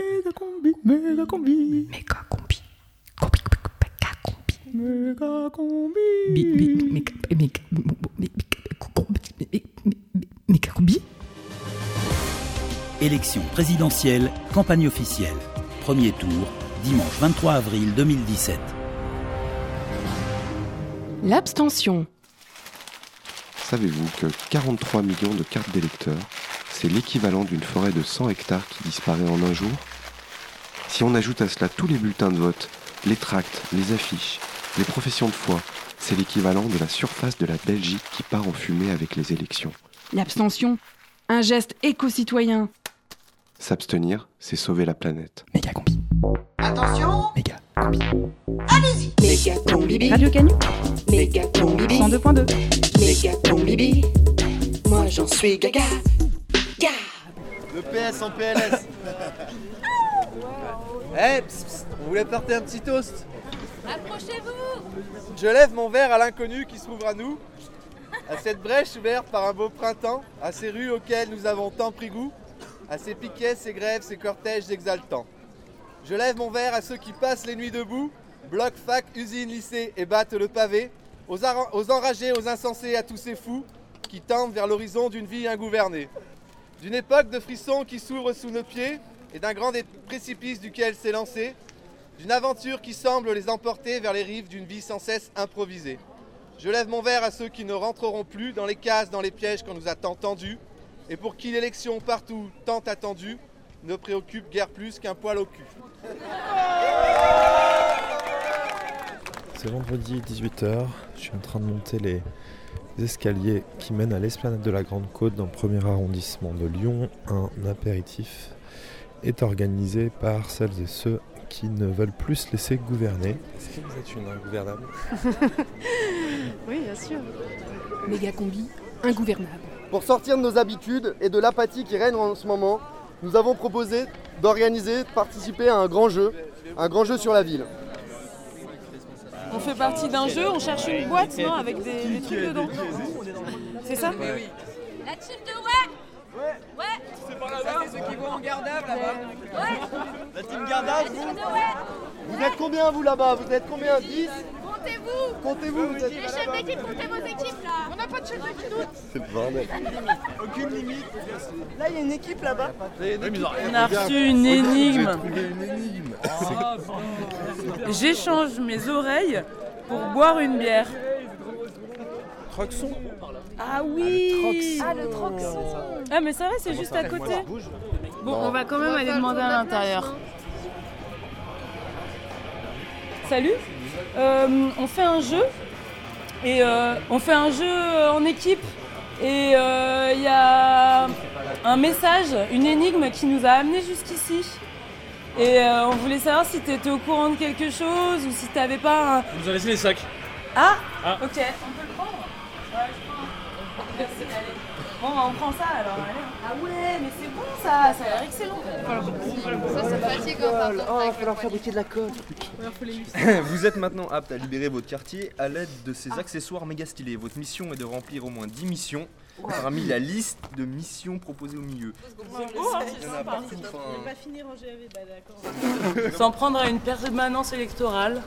Méga combi, méga combi. Méga combi. Combi, méga combi. Méga combi. Bi- bi- méga- méga- méga- méga combi. Élection présidentielle, campagne officielle. Premier tour, dimanche 23 avril 2017. L'abstention. Savez-vous que 43 millions de cartes d'électeurs, c'est l'équivalent d'une forêt de 100 hectares qui disparaît en un jour? Si on ajoute à cela tous les bulletins de vote, les tracts, les affiches, les professions de foi, c'est l'équivalent de la surface de la Belgique qui part en fumée avec les élections. L'abstention. Un geste éco-citoyen. S'abstenir, c'est sauver la planète. Méga combi. Attention Méga combi. Allez-y Méga combibi Radio Canu. Méga combibi 102.2. Méga combibi Moi j'en suis gaga Gaga Le PS en PLS. Eh, psst, psst, on voulait porter un petit toast. Approchez-vous Je lève mon verre à l'inconnu qui s'ouvre à nous, à cette brèche ouverte par un beau printemps, à ces rues auxquelles nous avons tant pris goût, à ces piquets, ces grèves, ces cortèges exaltants. Je lève mon verre à ceux qui passent les nuits debout, bloc, fac, usine, lycée et battent le pavé, aux enragés, aux insensés, à tous ces fous qui tendent vers l'horizon d'une vie ingouvernée. D'une époque de frissons qui s'ouvre sous nos pieds et d'un grand précipice duquel s'est lancé, d'une aventure qui semble les emporter vers les rives d'une vie sans cesse improvisée. Je lève mon verre à ceux qui ne rentreront plus dans les cases, dans les pièges qu'on nous a tant tendus, et pour qui l'élection partout tant attendue ne préoccupe guère plus qu'un poil au cul. C'est vendredi 18h, je suis en train de monter les escaliers qui mènent à l'esplanade de la Grande Côte dans le premier arrondissement de Lyon. Un apéritif est organisé par celles et ceux qui ne veulent plus se laisser gouverner. Est-ce que vous êtes une ingouvernable Oui, bien sûr. Méga combi. Ingouvernable. Pour sortir de nos habitudes et de l'apathie qui règne en ce moment, nous avons proposé d'organiser, de participer à un grand jeu, un grand jeu sur la ville. On fait partie d'un jeu, on cherche une boîte, non Avec des, des trucs dedans. C'est ça? La team de ouais Ouais C'est ceux qui vont en gardable là-bas. Ouais. La team Gardage, La vous, vous êtes combien vous là-bas Vous êtes combien 10 Comptez-vous. Comptez-vous, vous êtes Les chefs d'équipe, comptez vos équipes là. On n'a pas de chef d'équipe C'est le bordel. Aucune limite. Là il y a une équipe là-bas. On a reçu une énigme. une énigme. J'échange mes oreilles pour boire une bière. Troxon Ah oui Ah le Troxon Ah mais ça va, c'est juste à côté. Bon, on va quand même aller demander à l'intérieur. Salut Euh, On fait un jeu et euh, on fait un jeu euh, en équipe et euh, il y a un message, une énigme qui nous a amenés jusqu'ici. Et euh, on voulait savoir si tu étais au courant de quelque chose ou si tu n'avais pas un... Vous avez laissé les sacs. Ah, Ah. Ok, Bon, bah, on prend ça alors, allez. Ah ouais, mais c'est bon ça, ça a l'air excellent. Ça c'est fatigant par contre Oh, il va falloir fabriquer de la colle. Vous êtes maintenant apte à libérer votre quartier à l'aide de ces accessoires méga stylés. Votre mission est de remplir au moins 10 missions parmi la liste de missions proposées au milieu. En S'en prendre à une permanence électorale.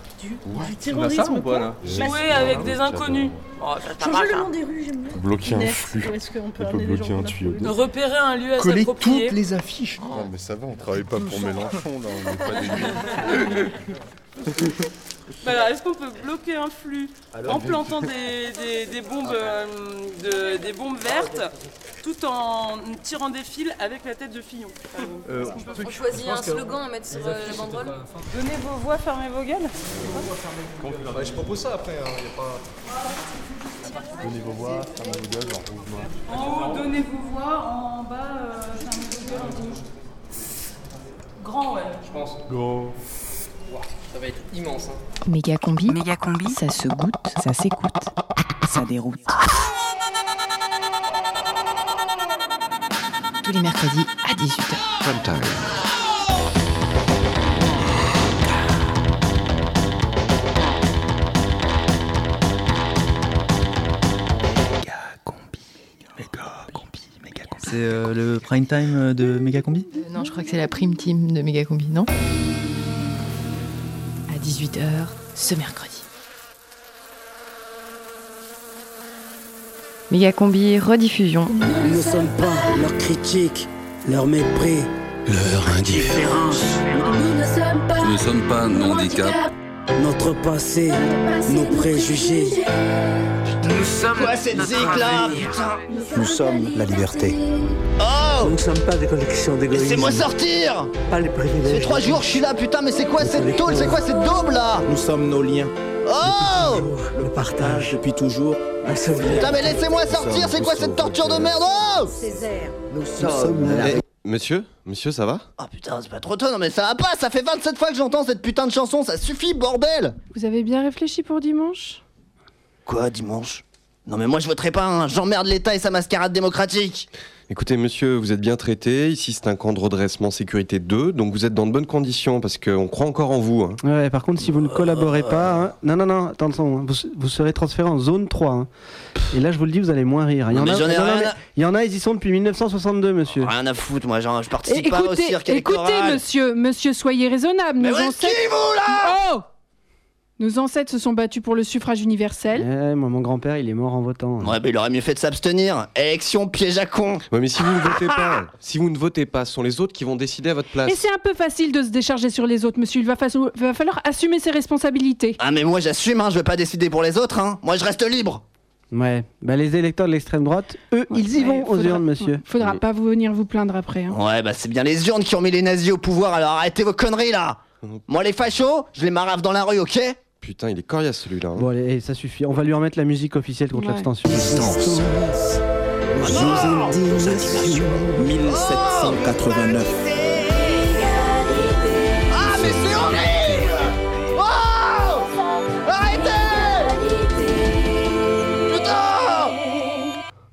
On a ça ou pas là Jouer avec des inconnus. Oh, ça, ça va, ça. des rues, j'aime bien. Bloquer un flux. On peut bloquer un tuyau. Repérer un lieu à Coller s'approprier. toutes les affiches. Non mais ça va, on travaille pas pour Mélenchon là, on est pas des Bah est-ce qu'on peut bloquer un flux en plantant des, des- des bombes, euh, de- des bombes vertes tout en tirant des fils avec la tête de Fillon? Euh, On choisit un slogan à mettre sur euh, la banderole. Donnez vos voix, fermez vos gueules. je propose ça après, hein, y a pas... Donnez vos voix, fermez vos gueules, en rouge noir. En haut, donnez vos voix, en bas, euh, fermez vos gueules en rouge. Grand, ouais. Je Ça va être immense. Hein. Méga combi. Méga combi. Ça se goûte, ça s'écoute, ça déroute. Tous les mercredis à 18h. Prime time. Méga combi, méga combi, méga combi. C'est euh, le prime time de Megacombi Euh, non, je crois que c'est la prime team de Megacombi, non? 18h, ce mercredi. Megacombi rediffusion. Nous ne sommes pas leur critique, leur mépris, Leur indifférence. Nous ne sommes pas, Nous ne sommes pas un handicap. notre passé, nos préjugés. Nous sommes. Quoi cette zik là Nous sommes la liberté. Oh Nous ne sommes pas des collections d'égoïsme. Laissez-moi sortir Pas les privilèges. fait trois jours je suis là, putain, mais c'est quoi cette tôle? C'est quoi cette daube Nous sommes nos liens. Oh Le partage depuis toujours. Un. Putain, mais laissez-moi sortir, c'est quoi cette torture de merde Oh Nous sommes la monsieur Monsieur, ça va? Oh putain, c'est pas trop tôt, non mais ça va pas, ça fait 27 fois que j'entends cette putain de chanson, ça suffit, bordel Vous avez bien réfléchi pour dimanche? Quoi, dimanche? Non mais moi je voterai pas, hein. j'emmerde l'État et sa mascarade démocratique Écoutez, monsieur, vous êtes bien traité. Ici, c'est un camp de redressement sécurité 2, donc vous êtes dans de bonnes conditions parce qu'on croit encore en vous. hein. Ouais, par contre, si vous ne collaborez pas, hein- non, non, non, attention, hein, vous, vous serez transféré en zone 3. hein. Et là, je vous le dis, vous allez moins rire. Il y, Non, en mais a, j'en ai non, à- il y en a, ils y sont depuis 1962, monsieur. Rien à foutre, moi genre, je participe pas au Écoutez, cirque écoutez, monsieur, monsieur, soyez raisonnable. Mais qu'il vous là? Oh Nos ancêtres se sont battus pour le suffrage universel. Eh, moi, mon grand-père, il est mort en votant. Ouais, bah il aurait mieux fait de s'abstenir Élection piège à con Ouais, mais si vous ne votez pas, si vous ne votez pas, ce sont les autres qui vont décider à votre place. Et c'est un peu facile de se décharger sur les autres, monsieur. Il va, fa- va falloir assumer ses responsabilités. Ah mais moi j'assume, hein, je veux pas décider pour les autres, hein Moi je reste libre Ouais, bah les électeurs de l'extrême droite, eux, ils y vont aux urnes, monsieur. Faudra pas vous venir vous plaindre après. hein. Ouais, bah c'est bien les urnes qui ont mis les nazis au pouvoir, alors arrêtez vos conneries là Moi les fachos, je les marave dans la rue, ok? Putain, il est coriace celui-là. hein. Bon, allez, eh, ça suffit. On va lui remettre la musique officielle contre Ouais. l'abstention. Nos indignations. 1789.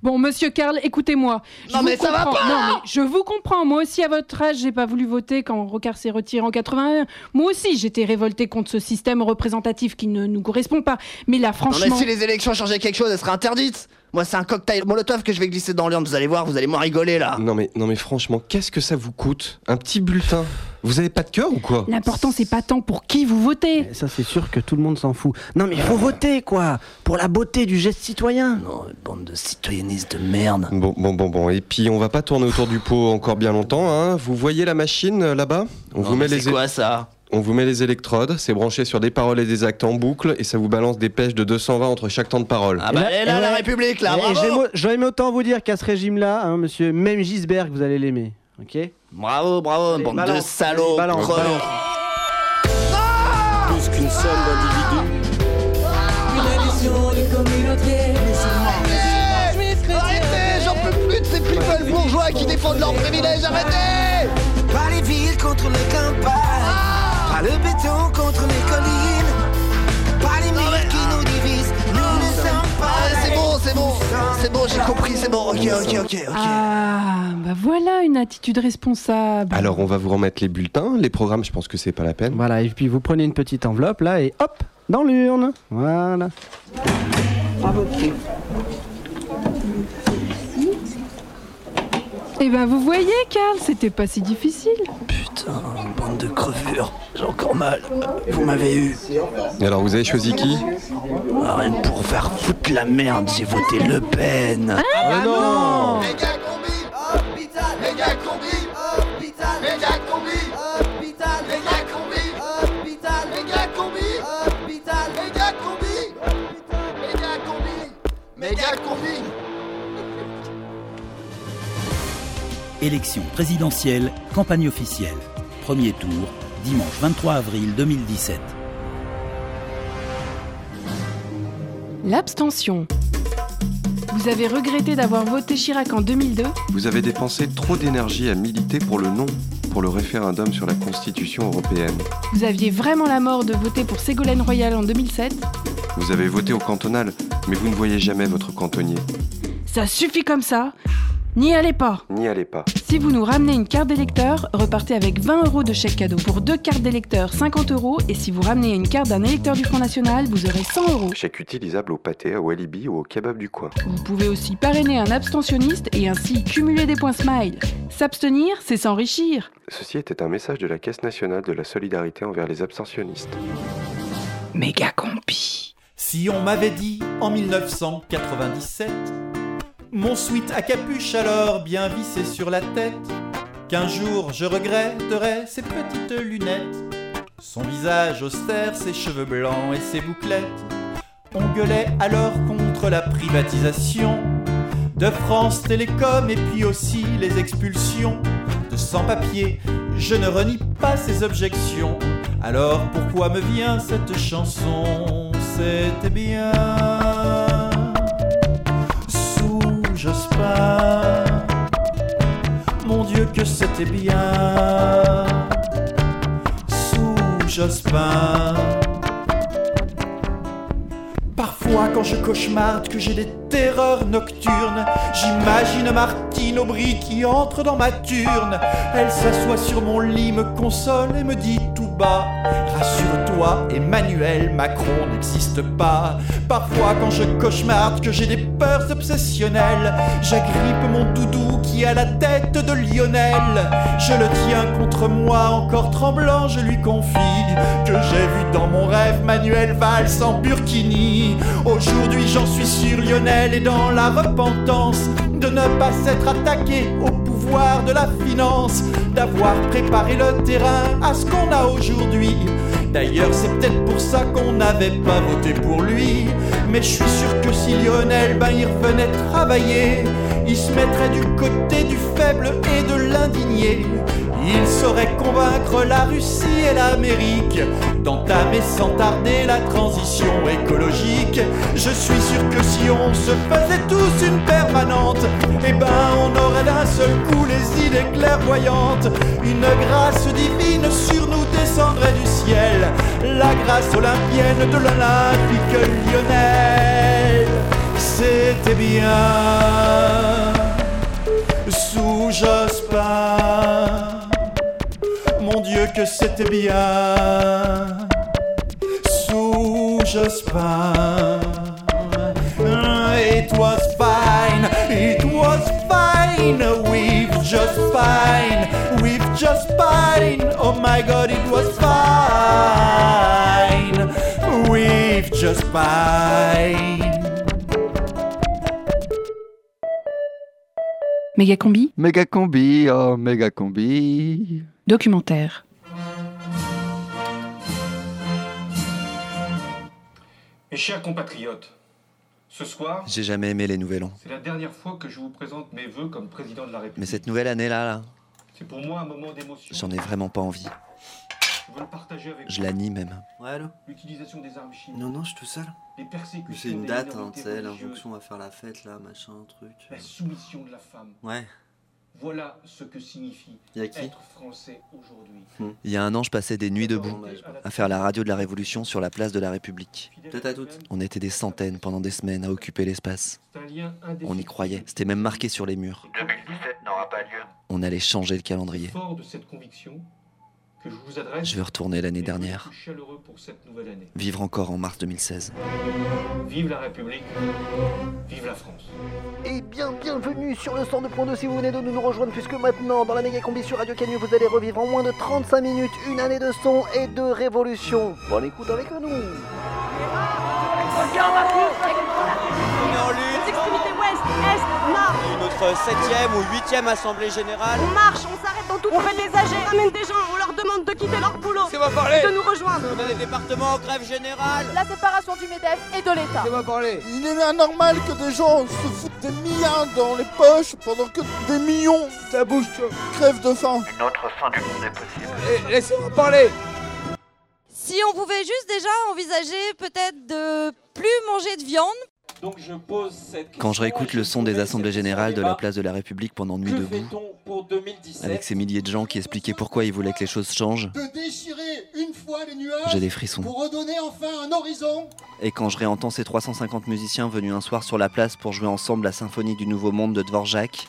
Bon, monsieur Karl, écoutez-moi. Je Non, vous mais ça va comprends. pas Non, mais je vous comprends. Moi aussi, à votre âge, j'ai pas voulu voter quand Rocard s'est retiré en 81. Moi aussi, j'étais révolté contre ce système représentatif qui ne nous correspond pas. Mais là, Non franchement. mais si les élections changeaient quelque chose, elles seraient interdites Moi c'est un cocktail molotov que je vais glisser dans l'urne, vous allez voir, vous allez moins rigoler là Non mais, non mais franchement, qu'est-ce que ça vous coûte? Un petit bulletin? Vous avez pas de cœur ou quoi L'important, c'est pas tant pour qui vous votez. Eh, Ça, c'est sûr que tout le monde s'en fout. Non, mais il faut voter, quoi Pour la beauté du geste citoyen. Non, bande de citoyennistes de merde Bon, bon, bon, bon. Et puis, on va pas tourner autour du pot encore bien longtemps. Hein. Vous voyez la machine euh, là-bas? On Non, vous met les c'est quoi ça? On vous met les électrodes, c'est branché sur des paroles et des actes en boucle, et ça vous balance des pêches de 220 entre chaque temps de parole. Ah bah elle est là, eh la. République là, Et bravo j'aime- J'aurais aimé autant vous dire qu'à ce régime-là, hein, monsieur, même Gisberg, vous allez l'aimer. Ok Bravo, bravo, Allez, bande balance. de salauds balance, balance. Plus qu'une somme d'individus. Arrêtez Arrêtez J'en peux plus de ces people bourgeois qui défendent leurs privilèges, arrêtez Pas les villes contre les campagnes. Pas le béton contre les collines. C'est bon, c'est bon j'ai compris, c'est bon, ok, ok, ok, ok. Ah, bah voilà une attitude responsable. Alors, on va vous remettre les bulletins. Les programmes, je pense que c'est pas la peine. Voilà, et puis vous prenez une petite enveloppe là et hop, dans l'urne. Voilà. Eh ben, vous voyez, Karl, c'était pas si difficile. Putain, bande de crevures, j'ai encore mal. Vous m'avez eu. Et alors, vous avez choisi qui? Ah, Rien que pour faire foutre la merde, j'ai voté Le Pen. Ah non Élection présidentielle, campagne officielle. Premier tour, dimanche 23 avril 2017. L'abstention. Vous avez regretté d'avoir voté Chirac en 2002 Vous avez dépensé trop d'énergie à militer pour le non, pour le référendum sur la Constitution européenne. Vous aviez vraiment la mort de voter pour Ségolène Royal en 2007 Vous avez voté au cantonal, mais vous ne voyez jamais votre cantonnier. Ça suffit comme ça N'y allez pas N'y allez pas. Si vous nous ramenez une carte d'électeur, repartez avec 20 euros de chèque cadeau. Pour deux cartes d'électeur, 50 euros. Et si vous ramenez une carte d'un électeur du Front National, vous aurez 100 euros. Chèque utilisable au pâté, au Walibi ou au kebab du coin. Vous pouvez aussi parrainer un abstentionniste et ainsi cumuler des points smile. S'abstenir, c'est s'enrichir. Ceci était un message de la Caisse nationale de la solidarité envers les abstentionnistes. Méga combi. Si on m'avait dit en 1997, mon sweat à capuche alors bien vissé sur la tête, qu'un jour je regretterais ses petites lunettes, son visage austère, ses cheveux blancs et ses bouclettes. On gueulait alors contre la privatisation de France Télécom et puis aussi les expulsions de sans-papiers. Je ne renie pas ces objections. Alors pourquoi me vient cette chanson? C'était bien Jospin. Mon Dieu que c'était bien sous Jospin. Parfois quand je cauchemarde que j'ai des terreurs nocturnes, j'imagine Martine Aubry qui entre dans ma turne. Elle s'assoit sur mon lit, me console et me dit tout Rassure-toi, Emmanuel Macron n'existe pas. Parfois quand je cauchemarde que j'ai des peurs obsessionnelles, j'agrippe mon doudou qui a la tête de Lionel. Je le tiens contre moi, encore tremblant, je lui confie que j'ai vu dans mon rêve Manuel Valls en burkini. Aujourd'hui j'en suis sûr, Lionel est dans la repentance de ne pas s'être attaqué au de la finance, d'avoir préparé le terrain à ce qu'on a aujourd'hui. D'ailleurs, c'est peut-être pour ça qu'on n'avait pas voté pour lui. Mais je suis sûr que si Lionel, ben, il revenait travailler, il se mettrait du côté du faible et de l'indigné. Il saurait convaincre la Russie et l'Amérique d'entamer sans tarder la transition écologique. Je suis sûr que si on se faisait tous une permanente, eh ben on aurait d'un seul coup les idées clairvoyantes. Une grâce divine sur nous descendrait du ciel, la grâce olympienne de l'Olympique lyonnais. C'était bien sous Jospin. Mon Dieu que c'était bien sous Jospin. It was fine, it was fine with just fine, with just fine. Oh my God, it was fine with just fine. Méga combi. Méga combi, oh méga combi. Documentaire. Mes chers compatriotes, ce soir, J'ai jamais aimé les Nouvel An. c'est la dernière fois que je vous présente mes vœux comme président de la République. Mais cette nouvelle année-là, là, C'est pour moi un moment d'émotion. j'en ai vraiment pas envie. Je veux le partager avec Je vous. la nie même. Ouais, allô L'utilisation des armes chimiques. Non, non, je suis tout seul. Les persécutions C'est une date, hein, tu sais, l'injonction à faire la fête, là, machin, truc. La soumission de la femme. Ouais. Voilà ce que signifie Y a qui être français aujourd'hui. Il y a un an, je passais des nuits debout à faire la radio de la Révolution sur la place de la République. Peut-être à toutes. On était des centaines pendant des semaines à occuper l'espace. C'est un lien On y croyait. C'était même marqué sur les murs. 2017 n'aura pas lieu. On allait changer le calendrier. Fort de cette conviction que je vous adresse. Je vais retourner l'année dernière. plus chaleureux pour cette nouvelle année. Vivre encore en mars 2016. Vive la République. Vive la France. Et bien, bienvenue sur le 102.2 si vous venez de nous rejoindre, puisque maintenant, dans la méga combi sur Radio Canu, vous allez revivre en moins de 35 minutes une année de son et de révolution. Bonne écoute avec nous. Notre 7ème ou 8ème assemblée générale. On marche, on s'arrête dans tout. On fait des AG, on amène des gens, on leur demande de quitter leur boulot. C'est moi parler. De nous rejoindre. On a des départements en grève générale. La séparation du MEDEF et de l'État. C'est moi parler. Il est anormal que des gens se foutent des milliards dans les poches pendant que des millions ta bouche crèvent de faim. Une autre fin du monde est possible. Eh, Laissez-moi parler. Si on pouvait juste déjà envisager peut-être de plus manger de viande. Donc je pose cette Quand je réécoute le son des assemblées générales de la place de la République pendant Nuit debout, pour 2017 avec ces milliers de gens qui expliquaient pourquoi ils voulaient que les choses changent, De déchirer une fois les nuages j'ai des frissons. pour redonner enfin un horizon. Et quand je réentends ces 350 musiciens venus un soir sur la place pour jouer ensemble la symphonie du Nouveau Monde de Dvorak,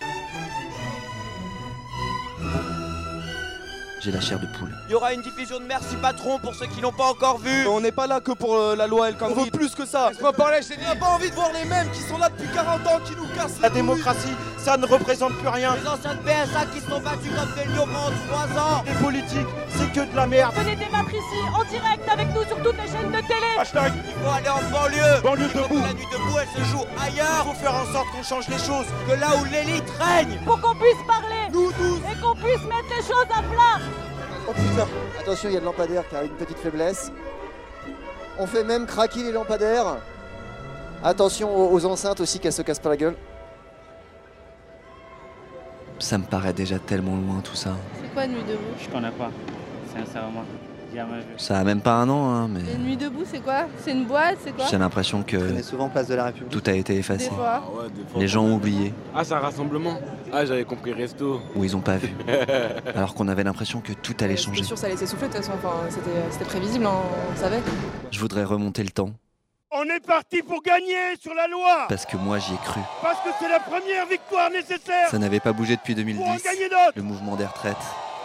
J'ai la chair de poule. Il y aura une diffusion de Merci Patron pour ceux qui l'ont pas encore vu. On n'est pas là que pour euh, la loi El Khomri. On veut plus que ça. Laisse-moi parler, je. On n'a pas envie de voir les mêmes qui sont là depuis 40 ans, qui nous cassent La démocratie, ça ne représente plus rien. Les anciens de PSA qui se sont battus comme des lions pendant 3 ans. Les politiques, c'est que de la merde. Venez débattre ici, en direct, avec nous sur toutes les chaînes de télé. Hashtag, il faut aller en banlieue. Banlieue debout. La nuit debout, elle se joue ailleurs. Il faut faire en sorte qu'on change les choses. Que là où l'élite règne. Pour qu'on puisse parler. Nous tous. Et qu'on puisse mettre les choses à plat. Oh putain Attention, il y a le lampadaire qui a une petite faiblesse. On fait même craquer les lampadaires. Attention aux, aux enceintes aussi qu'elles se cassent pas la gueule. Ça me paraît déjà tellement loin tout ça. C'est quoi Nuit debout Je connais pas, sincèrement. Jamais vu. Ça a même pas un an, hein, mais Et Nuit debout, c'est quoi? C'est une boîte C'est quoi? J'ai l'impression que On est souvent place de la République? tout a été Des effacé. fois. Les gens ont oublié, Ah, c'est un rassemblement Ah, j'avais compris resto. ou ils ont pas vu. Alors qu'on avait l'impression que tout allait changer. C'était sûr, ça laissait souffler de toute façon. Enfin, c'était, c'était prévisible, hein, on savait. Je voudrais remonter le temps, On est parti pour gagner sur la loi parce que moi j'y ai cru. Parce que c'est la première victoire nécessaire Ça n'avait pas bougé depuis 2010, Pour en gagner le mouvement des retraites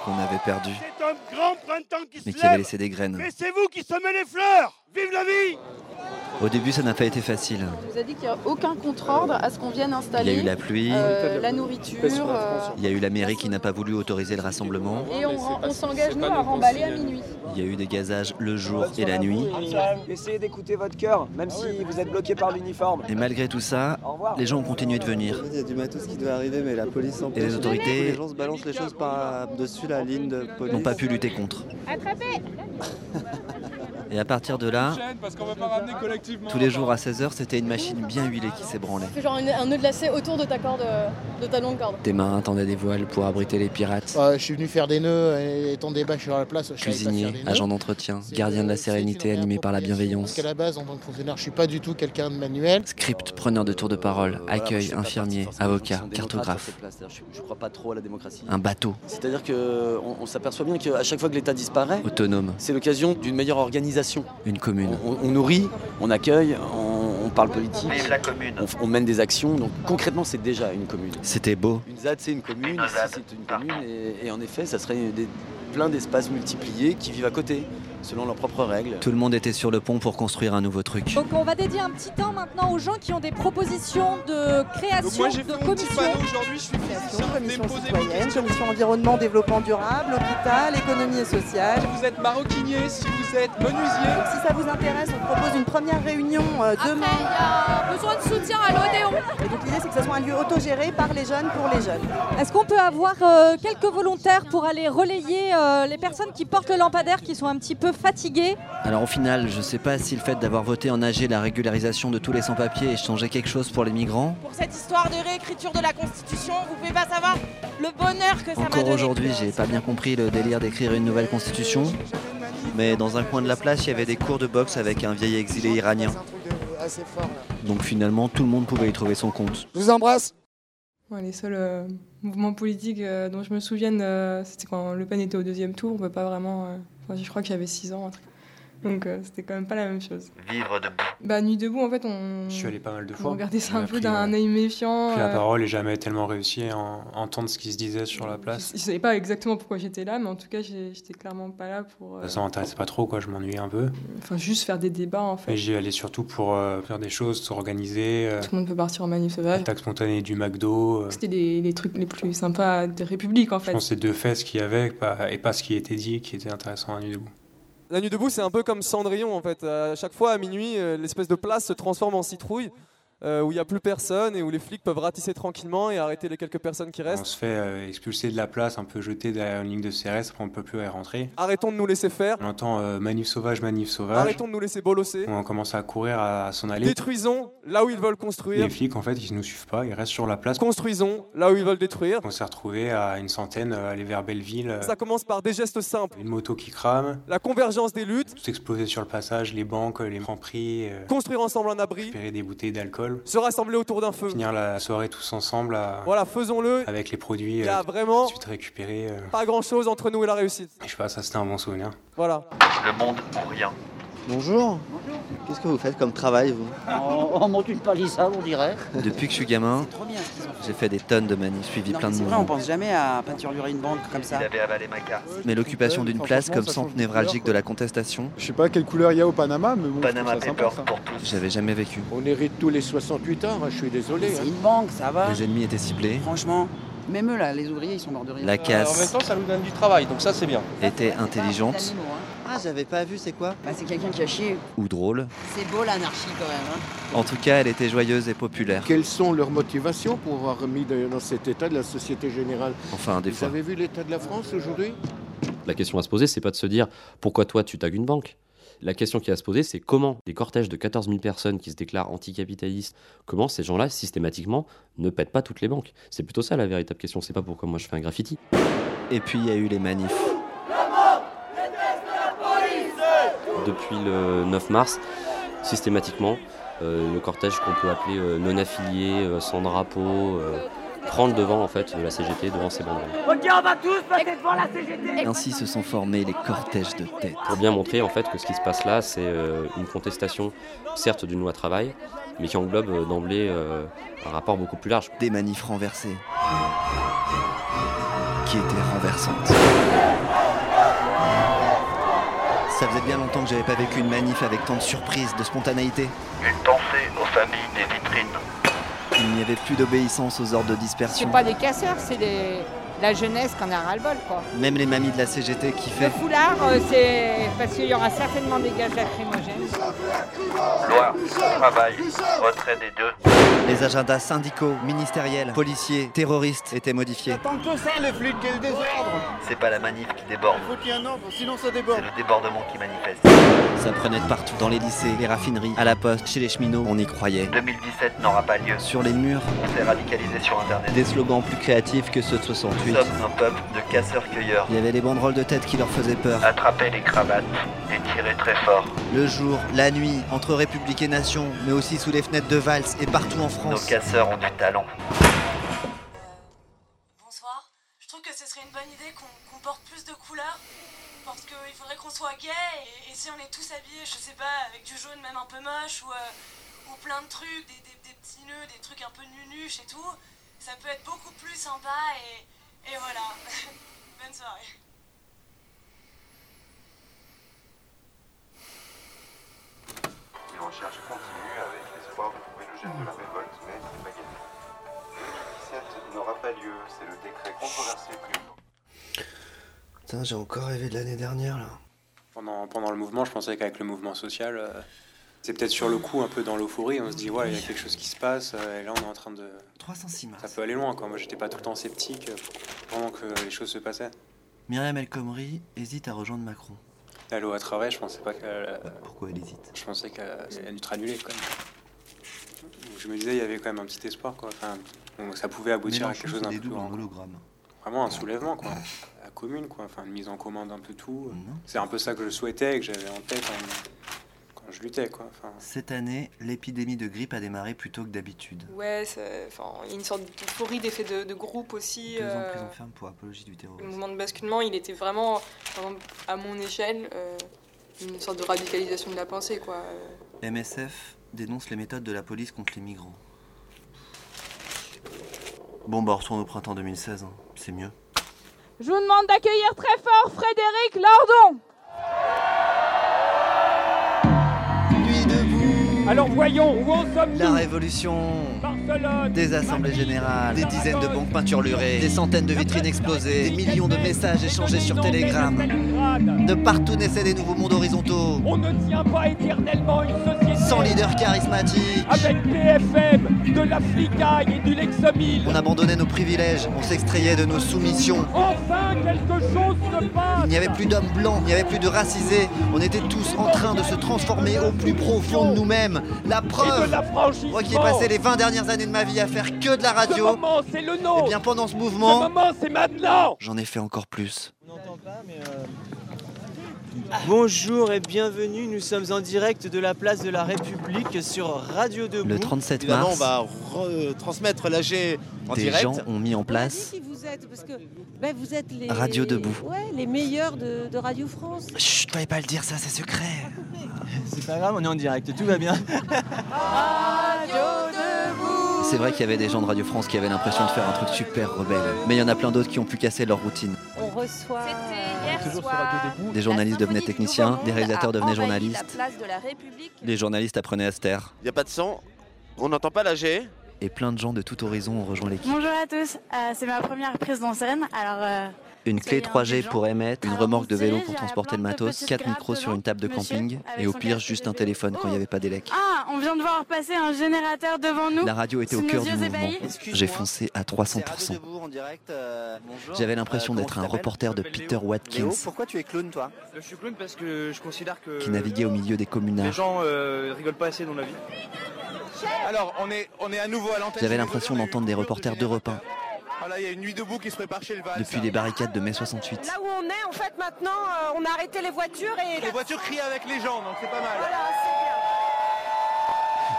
qu'on avait perdu, C'est un grand printemps qui mais qui avait laissé des graines. Mais c'est vous qui semez les fleurs. Vive la vie Au début, ça n'a pas été facile. On nous a dit qu'il n'y a aucun contre-ordre à ce qu'on vienne installer. Il y a eu la pluie. euh, la nourriture. euh, Il y a eu la mairie qui n'a pas voulu autoriser le rassemblement. et on, on s'engage, nous, à remballer à minuit. Il y a eu des gazages le jour et la nuit. Essayez d'écouter votre cœur, même si vous êtes bloqué par l'uniforme. Et malgré tout ça, les gens ont continué de venir. Il y a du matos qui doit arriver, mais la police s'en Et les autorités Les gens se balancent les choses par-dessus la ligne de police. n'ont pas pu lutter contre. Attrapez Et à partir de là, tous les jours à 16h, c'était une machine bien huilée qui s'ébranlait. Fais genre un nœud de lacet autour de ta corde, euh, de ta longue corde. Des marins tendaient des voiles pour abriter les pirates. Ouais, je suis venu faire des nœuds et étant des bâches sur la place, nœuds. agents d'entretien, gardiens de la sérénité animés par la Parce bienveillance. qu'à la base, en tant que fonctionnaire, je suis pas du tout quelqu'un de manuel. Script, preneur de tour de parole, accueil, infirmier, avocat, cartographe. Je crois pas trop à la démocratie. Un bateau, C'est-à-dire qu'on on, s'aperçoit bien qu'à chaque fois que l'État disparaît, autonome, c'est l'occasion d'une meilleure organisation. Une commune. On, on nourrit, on accueille, on, on parle politique, Vive la commune. on, on mène des actions. Donc concrètement, c'est déjà une commune. C'était beau. Une ZAD, c'est une commune, Une ici, ZAD, c'est une commune, et, et en effet, ça serait des- plein d'espaces multipliés qui vivent à côté, selon leurs propres règles. Tout le monde était sur le pont pour construire un nouveau truc. Donc on va dédier un petit temps maintenant aux gens qui ont des propositions de création Donc moi j'ai de fait mon panneau aujourd'hui, je suis vos citoyenne, commission environnement, développement durable, hôpital, économie et sociale. Si vous êtes maroquinier, si vous êtes menuisier, Donc si ça vous intéresse, on propose une première réunion euh, demain. il y a besoin de soutien à l'Odéon. Et donc l'idée c'est que ce soit un lieu autogéré par les jeunes pour les jeunes. Est-ce qu'on peut avoir euh, quelques volontaires pour aller relayer euh, les personnes qui portent le lampadaire, qui sont un petit peu fatiguées Alors au final, je sais pas si le fait d'avoir voté en AG la régularisation de tous les sans-papiers ait changé quelque chose pour les migrants. Pour cette histoire de réécriture de la Constitution, vous pouvez pas savoir le bonheur que ça m'a Encore aujourd'hui, j'ai pas bien compris le délire d'écrire une nouvelle constitution. Mais dans un coin de la place, il y avait des cours de boxe avec un vieil exilé iranien. Donc finalement, tout le monde pouvait y trouver son compte. Je vous embrasse. Ouais, les seuls euh, mouvements politiques euh, dont je me souvienne, euh, c'était quand Le Pen était au deuxième tour. On peut pas vraiment. euh, je crois que j'avais 6 ans. un truc. Donc euh, c'était quand même pas la même chose. Vivre debout. Bah, Nuit debout, en fait, on. Je suis allé pas mal de on fois. regardait ça On un peu d'un euh, œil méfiant. pris la euh, parole et jamais tellement réussi à en- entendre ce qui se disait sur la place. Je savais pas exactement pourquoi j'étais là, mais en tout cas, j'étais clairement pas là pour. euh, Ça m'intéressait pas trop, quoi. Je m'ennuyais un peu. Enfin, juste faire des débats, en fait. Mais j'y allais surtout pour euh, faire des choses, s'organiser. euh, Tout le monde peut partir en manif sauvage. Attaque spontanée du McDo. euh, C'était les, les trucs les plus sympas de République, en Je fait. pense que c'est deux faits ce qu'il y avait et pas ce qui était dit qui était intéressant à Nuit debout. La nuit debout, c'est un peu comme Cendrillon en fait. À chaque fois à minuit, euh, l'espèce de place se transforme en citrouille. Euh, où il n'y a plus personne et où les flics peuvent ratisser tranquillement et arrêter les quelques personnes qui On restent. se fait euh, expulser de la place, un peu jeté derrière une ligne de CRS, après on ne peut plus y rentrer. Arrêtons de nous laisser faire. On entend euh, manif sauvage, manif sauvage. Arrêtons de nous laisser bolosser. On commence à courir, à, à s'en aller. Détruisons là où ils veulent construire. Les flics, en fait, ils ne nous suivent pas, ils restent sur la place. Construisons là où ils veulent détruire. On s'est retrouvé à une centaine, euh, aller vers Belleville. Ça commence par des gestes simples. Une moto qui crame, La convergence des luttes. tout exploser sur le passage, les banques, les francs prix, Construire ensemble un abri. récupérer des bouteilles d'alcool. Se rassembler autour d'un feu. Finir la soirée tous ensemble à- Voilà, faisons-le. avec les produits Il y a euh, vraiment ensuite récupérés. euh, pas grand chose entre nous et la réussite. je sais pas, ça c'était un bon souvenir. Voilà. Le monde pour rien. Bonjour. Qu'est-ce que vous faites comme travail, vous On, on monte une palissade, on dirait. Depuis que je suis gamin, J'ai fait des tonnes de manifs, suivi Non, plein mais de vrai, on mouvements. pense jamais à peinturlurer une bande comme ça. Il avait avalé ma carte. Mais l'occupation d'une place comme centre de névralgique de la contestation, Je sais pas quelle couleur il y a au Panama, mais bon, Panama Papers pour tous. j'avais jamais vécu. On hérite tous les 68 heures, hein, je suis désolé. C'est hein. une banque, ça va. Les ennemis étaient ciblés, Franchement, même eux là, les ouvriers, ils sont morts de rire. la Euh, en même casse temps, ça nous donne du travail, donc ça c'est bien. était T'as intelligente hein. Ah, j'avais pas vu, c'est quoi Bah, c'est quelqu'un qui a chié. ou drôle. C'est beau l'anarchie quand même. Hein. En tout cas, elle était joyeuse et populaire. Quelles sont leurs motivations pour avoir remis dans cet état de la Société Générale Enfin, des Vous fois. avez vu l'état de la France aujourd'hui La question à se poser, c'est pas de se dire pourquoi toi tu tagues une banque? La question qui à se poser, c'est comment des cortèges de 14 000 personnes qui se déclarent anticapitalistes, comment ces gens-là, systématiquement, ne pètent pas toutes les banques? C'est plutôt ça la véritable question, c'est pas pourquoi moi je fais un graffiti. Et puis il y a eu les manifs. Depuis le 9 mars, systématiquement, euh, le cortège qu'on peut appeler euh, non affilié, euh, sans drapeau, prend le devant en fait de la CGT devant ces banderoles. Ok, on va tous passer devant la CGT. Ainsi se sont formés les cortèges de tête. Pour bien montrer en fait que ce qui se passe là, c'est euh, une contestation, certes d'une loi travail, mais qui englobe euh, d'emblée euh, un rapport beaucoup plus large. Des manifs renversés. Qui étaient renversantes. Ça faisait bien longtemps que j'avais pas vécu une manif avec tant de surprises, de spontanéité. Une pensée aux familles des vitrines. Il n'y avait plus d'obéissance aux ordres de dispersion. C'est pas des casseurs, c'est des... la jeunesse qu'on a ras-le-bol, quoi. Même les mamies de la CGT qui Le fait. foulard, euh, c'est parce qu'il y aura certainement des gaz lacrymogènes. Loi, travail, retrait des deux. Les agendas syndicaux, ministériels, policiers, terroristes étaient modifiés. Tant que ça, les flics, quel désordre C'est pas la manif qui déborde, Faut qu'il y ait un ordre, sinon ça c'est déborde. le débordement qui manifeste. Ça prenait de partout, dans les lycées, les raffineries, à la poste, chez les cheminots, on y croyait. 2017 n'aura pas lieu. Sur les murs, On s'est radicalisé sur internet. des slogans plus créatifs que ceux de Nous 68. sommes un peuple de casseurs-cueilleurs. Il y avait les banderoles de tête qui leur faisaient peur. Attrapez les cravates et tirez très fort. Le jour, la nuit, entre République et Nation, mais aussi sous les fenêtres de Valls et partout en Nos France. casseurs ont du talent. Bonsoir. Je trouve que ce serait une bonne idée qu'on porte plus de couleurs. Parce qu'il faudrait qu'on soit gay et, et si on est tous habillés, je sais pas, avec du jaune même un peu moche ou, euh, ou plein de trucs, des, des- des petits nœuds, des trucs un peu nunuches et tout, ça peut être beaucoup plus sympa et, et voilà. bonne soirée. Les recherches continuent avec l'espoir de trouver le gène de la révolte, mais c'est pas gagné. 2017 n'aura pas lieu, c'est le décret controversé pris Putain, j'ai encore rêvé de l'année dernière là. Pendant, pendant le mouvement, je pensais qu'avec le mouvement social, euh, c'est peut-être sur le coup, un peu dans l'euphorie, on se dit, ouais, il y a quelque chose qui se passe, euh, et là on est en train de. 306 mars. Ça peut aller loin, quoi. Moi j'étais pas tout le temps sceptique euh, pendant que les choses se passaient. Myriam El Khomri hésite à rejoindre Macron. La loi travail, je pensais pas qu'elle. Pourquoi elle hésite Je pensais qu'elle quand même. Donc, Je me disais, il y avait quand même un petit espoir, quoi. Enfin, donc, ça pouvait aboutir à quelque chose d'un peu plus grand. Vraiment un soulèvement, quoi. La commune, quoi. Enfin, une mise en commun d'un peu tout. C'est un peu ça que je souhaitais et que j'avais en tête quand je luttais, quoi. Enfin, Cette année, l'épidémie de grippe a démarré plus tôt que d'habitude. Ouais, il y a une sorte d'euphorie d'effet de, de groupe aussi. Deux ans de euh, prison ferme pour apologie du le terrorisme. mouvement de basculement, il était vraiment, à mon échelle, euh, une sorte de radicalisation de la pensée, quoi. Euh, MSF dénonce les méthodes de la police contre les migrants. Bon, bah, on retourne au printemps 2016, hein. c'est mieux. Je vous demande d'accueillir très fort Frédéric Lordon. Alors voyons, où en sommes La révolution, des assemblées générales, des dizaines de banques peinturlurées, des centaines de vitrines explosées, des millions de messages échangés sur Telegram. De partout naissaient des nouveaux mondes horizontaux. On ne tient pas éternellement une société Sans leader charismatique. avec BFM, de la flicaille et du Lexomil. On abandonnait nos privilèges, on s'extrayait de nos soumissions. Enfin, quelque chose se passe. Il n'y avait plus d'hommes blancs, il n'y avait plus de racisés. On était tous en train de se transformer au plus profond de nous-mêmes. La preuve, moi qui ai passé les 20 dernières années de ma vie à faire que de la radio, Ce moment, c'est le nôtre. et bien pendant ce Ce mouvement, moment, c'est maintenant. j'en ai fait encore plus. Bonjour et bienvenue, nous sommes en direct de la place de la République sur Radio Debout. Le 37 Évidemment, mars, on va retransmettre l'AG en des direct. gens ont mis en place Qui vous êtes Parce que ben, vous êtes les Radio Debout. Ouais, les meilleurs de, de Radio France. Chut, fallait pas le dire, ça c'est secret. C'est pas grave, on est en direct, tout va bien. C'est vrai qu'il y avait des gens de Radio France qui avaient l'impression de faire un truc super rebelle. Mais il y en a plein d'autres qui ont pu casser leur routine. On reçoit. Debout. Des journalistes devenaient techniciens, des réalisateurs devenaient journalistes, de les journalistes apprenaient à se taire. Il a pas de son, on n'entend pas la G. Et plein de gens de tout horizon ont rejoint l'équipe. Bonjour à tous, Euh, c'est ma première prise en scène. Alors, euh, Une clé 3G pour émettre, une remorque de vélo pour transporter le matos, petites 4 grappes micros sur une table de camping monsieur, et au pire juste un téléphone quand il n'y avait pas d'élec. ah, on vient de voir passer un générateur devant nous. La radio était au cœur du mouvement. J'ai foncé à 300%. J'avais l'impression d'être un reporter de Peter Watkins pourquoi tu es clown toi Je suis clown parce que je considère que qui naviguait au milieu des les communards. gens euh, rigolent pas assez dans la vie. Alors on est, on est à nouveau à l'antenne. J'avais l'impression d'entendre des reporters d'Europe 1 Voilà, il y a une nuit debout qui se prépare chez le Val. depuis les barricades de mai 68. Là où on est, en fait, maintenant, euh, on a arrêté les voitures et. Les voitures crient avec les gens, donc c'est pas mal.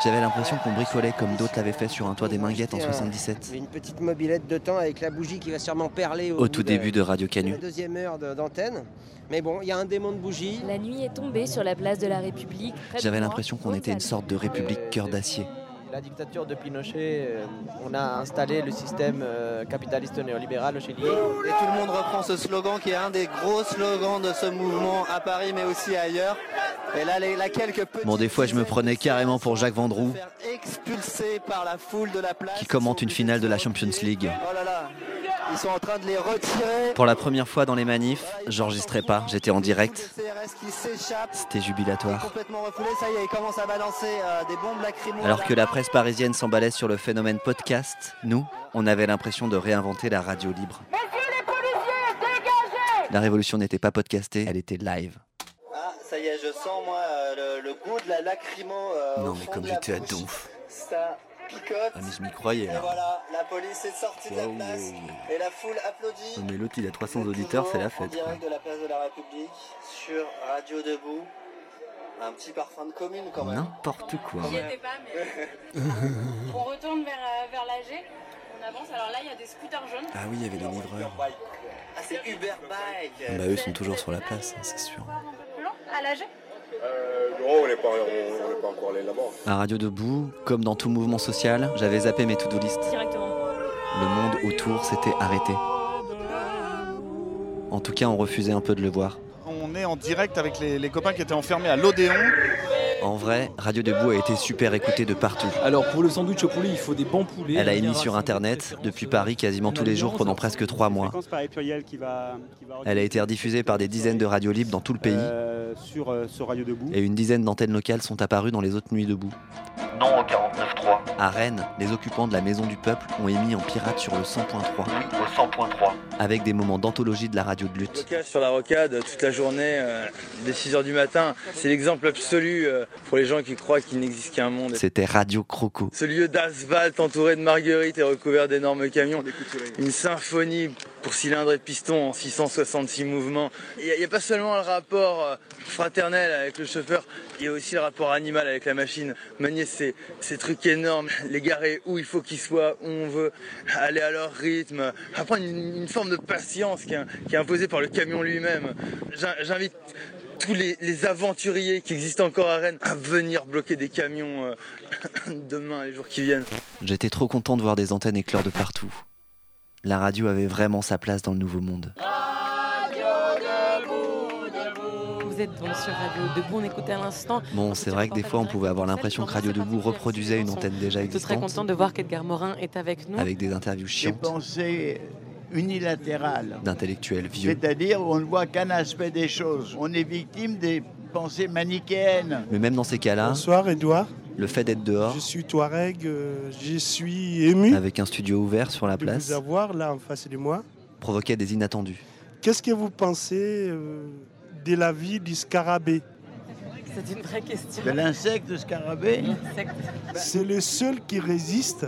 J'avais l'impression qu'on bricolait comme d'autres l'avaient fait sur un toit des Minguettes en C'était un- 77. Une petite mobilette de temps avec la bougie qui va sûrement perler au, tout début de Radio La Canu. deuxième heure d'antenne. Mais bon, il y a un démon de bougie. La nuit est tombée sur la place de la République. J'avais l'impression qu'on était une sorte de république cœur d'acier. La dictature de Pinochet, euh, on a installé le système euh, capitaliste néolibéral au Chili. Et tout le monde reprend ce slogan qui est un des gros slogans de ce mouvement à Paris mais aussi ailleurs. Et là, les, là quelques petits Bon, des fois, je me prenais carrément pour Jacques Vendroux, expulsés par la foule de la place. qui commente une finale de la Champions League. Oh là là, ils sont en train de les retirer. Pour la première fois dans les manifs, j'enregistrais pas, j'étais en direct. C'était jubilatoire. Complètement refoulés, ça y est, ils commencent à balancer euh, des bombes lacrymogènes. Alors que la presse parisienne s'emballait sur le phénomène podcast, nous, on avait l'impression de réinventer la radio libre. La révolution n'était pas podcastée, elle était live. Ah, ça y est, je sens moi euh, le, le goût de la lacrymo. euh, Non, au mais fond comme j'étais à donf. Ça picote. Ah, mais je m'y croyais Et là. voilà, la police est sortie de la Wow, place wow, wow. et la foule applaudit. Mais l'autre, il a 300 auditeurs, c'est la En fête. quoi. direct de la place de la République sur Radio Debout. Un petit parfum de commune quand même. N'importe quoi. J'y étais pas, mais. on retourne vers, euh, vers l'AG. On avance. Alors là, il y a des scooters jaunes. Ah oui, il y avait les livreurs. Ah, c'est Uber Bike. Bah, eux sont toujours sur la place, hein, c'est sûr. Un peu plus loin, à l'AG Euh, non, on n'est pas, on, on est pas encore allé là-bas. À Radio Debout, comme dans tout mouvement social, j'avais zappé mes to-do list. Directement. Le monde autour s'était arrêté. En tout cas, on refusait un peu de le voir. On est en direct avec les, les copains qui étaient enfermés à l'Odéon. En vrai, Radio Debout a été super écouté de partout. Alors pour le sandwich au poulet, il faut des bons poulets. Elle a émis sur Internet, depuis Paris, quasiment tous les jours pendant presque trois mois. Elle a été rediffusée par des dizaines de radios libres dans tout le pays. euh, sur, euh, sur Radio Debout. Et une dizaine d'antennes locales sont apparues dans les autres nuits debout. Non au 49.3. À Rennes, les occupants de la Maison du Peuple ont émis en pirate sur le 100.3, Au 100.3. avec des moments d'anthologie de la radio de lutte. Sur la rocade toute la journée, euh, dès 6h du matin. C'est l'exemple absolu euh, pour les gens qui croient qu'il n'existe qu'un monde. C'était Radio Croco. Ce lieu d'asphalte entouré de marguerites et recouvert d'énormes camions. Une symphonie pour cylindres et pistons en 666 mouvements. Il n'y a, pas seulement le rapport euh, fraternel avec le chauffeur, il y a aussi le rapport animal avec la machine. Manier ces, ces trucs énormes, les garer où il faut qu'ils soient, où on veut, aller à leur rythme, apprendre une, forme de patience qui est, imposée par le camion lui-même. J'in- J'invite tous les, les aventuriers qui existent encore à Rennes à venir bloquer des camions euh, demain, les jours qui viennent. J'étais trop content de voir des antennes éclore de partout. La radio avait vraiment sa place dans le nouveau monde. Vous êtes donc sur Radio Debout, on écoutait à l'instant. Bon, c'est vrai que des fois on pouvait avoir l'impression que Radio Debout reproduisait une antenne déjà Je suis très existante, content de voir qu'Edgar Morin est avec nous. avec des interviews Des chiantes pensées unilatérales. d'intellectuels vieux. C'est-à-dire on ne voit qu'un aspect des choses. On est victime des pensées manichéennes. Mais même dans ces cas-là, Bonsoir Edouard, le fait d'être dehors, je suis Touareg, euh, je suis ému avec un studio ouvert sur la de place, vous avoir là en face de moi. provoquait des inattendus. Qu'est-ce que vous pensez euh, de la vie du scarabée? C'est une vraie question. De l'insecte scarabée? L'insecte. C'est le seul qui résiste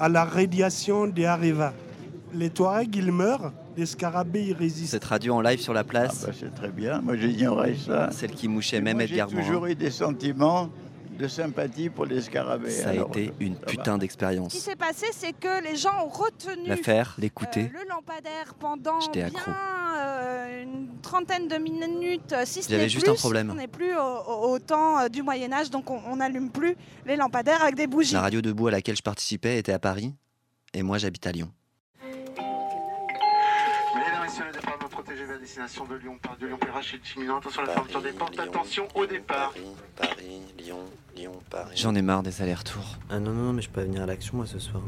à la radiation des Areva. Les Touaregs, ils meurent, les scarabées, ils résistent. Cette radio en live sur la place, Ah bah, C'est très bien, moi j'ignorais ça. celle qui mouchait Et même moi, J'ai Edgar Morin, toujours eu des sentiments de sympathie pour les scarabées. ça a alors, été une putain Ce qui d'expérience. s'est passé, c'est que les gens ont retenu L'affaire, euh, l'écouter, le lampadaire pendant J'étais accro. bien euh, une trentaine de minutes, euh, si ce J'avais juste un plus. problème. On n'est plus au, temps euh, du Moyen Âge, donc on on n'allume plus les lampadaires avec des bougies. La radio debout à laquelle je participais était à Paris, et moi j'habite à Lyon. Destination de Lyon par de Lyon Perrache imminent. Attention à la fermeture des portes. Attention au départ. Paris, Lyon, Lyon, Paris. J'en ai marre des allers-retours. Ah non, non, non, mais je peux pas venir à l'action moi ce soir.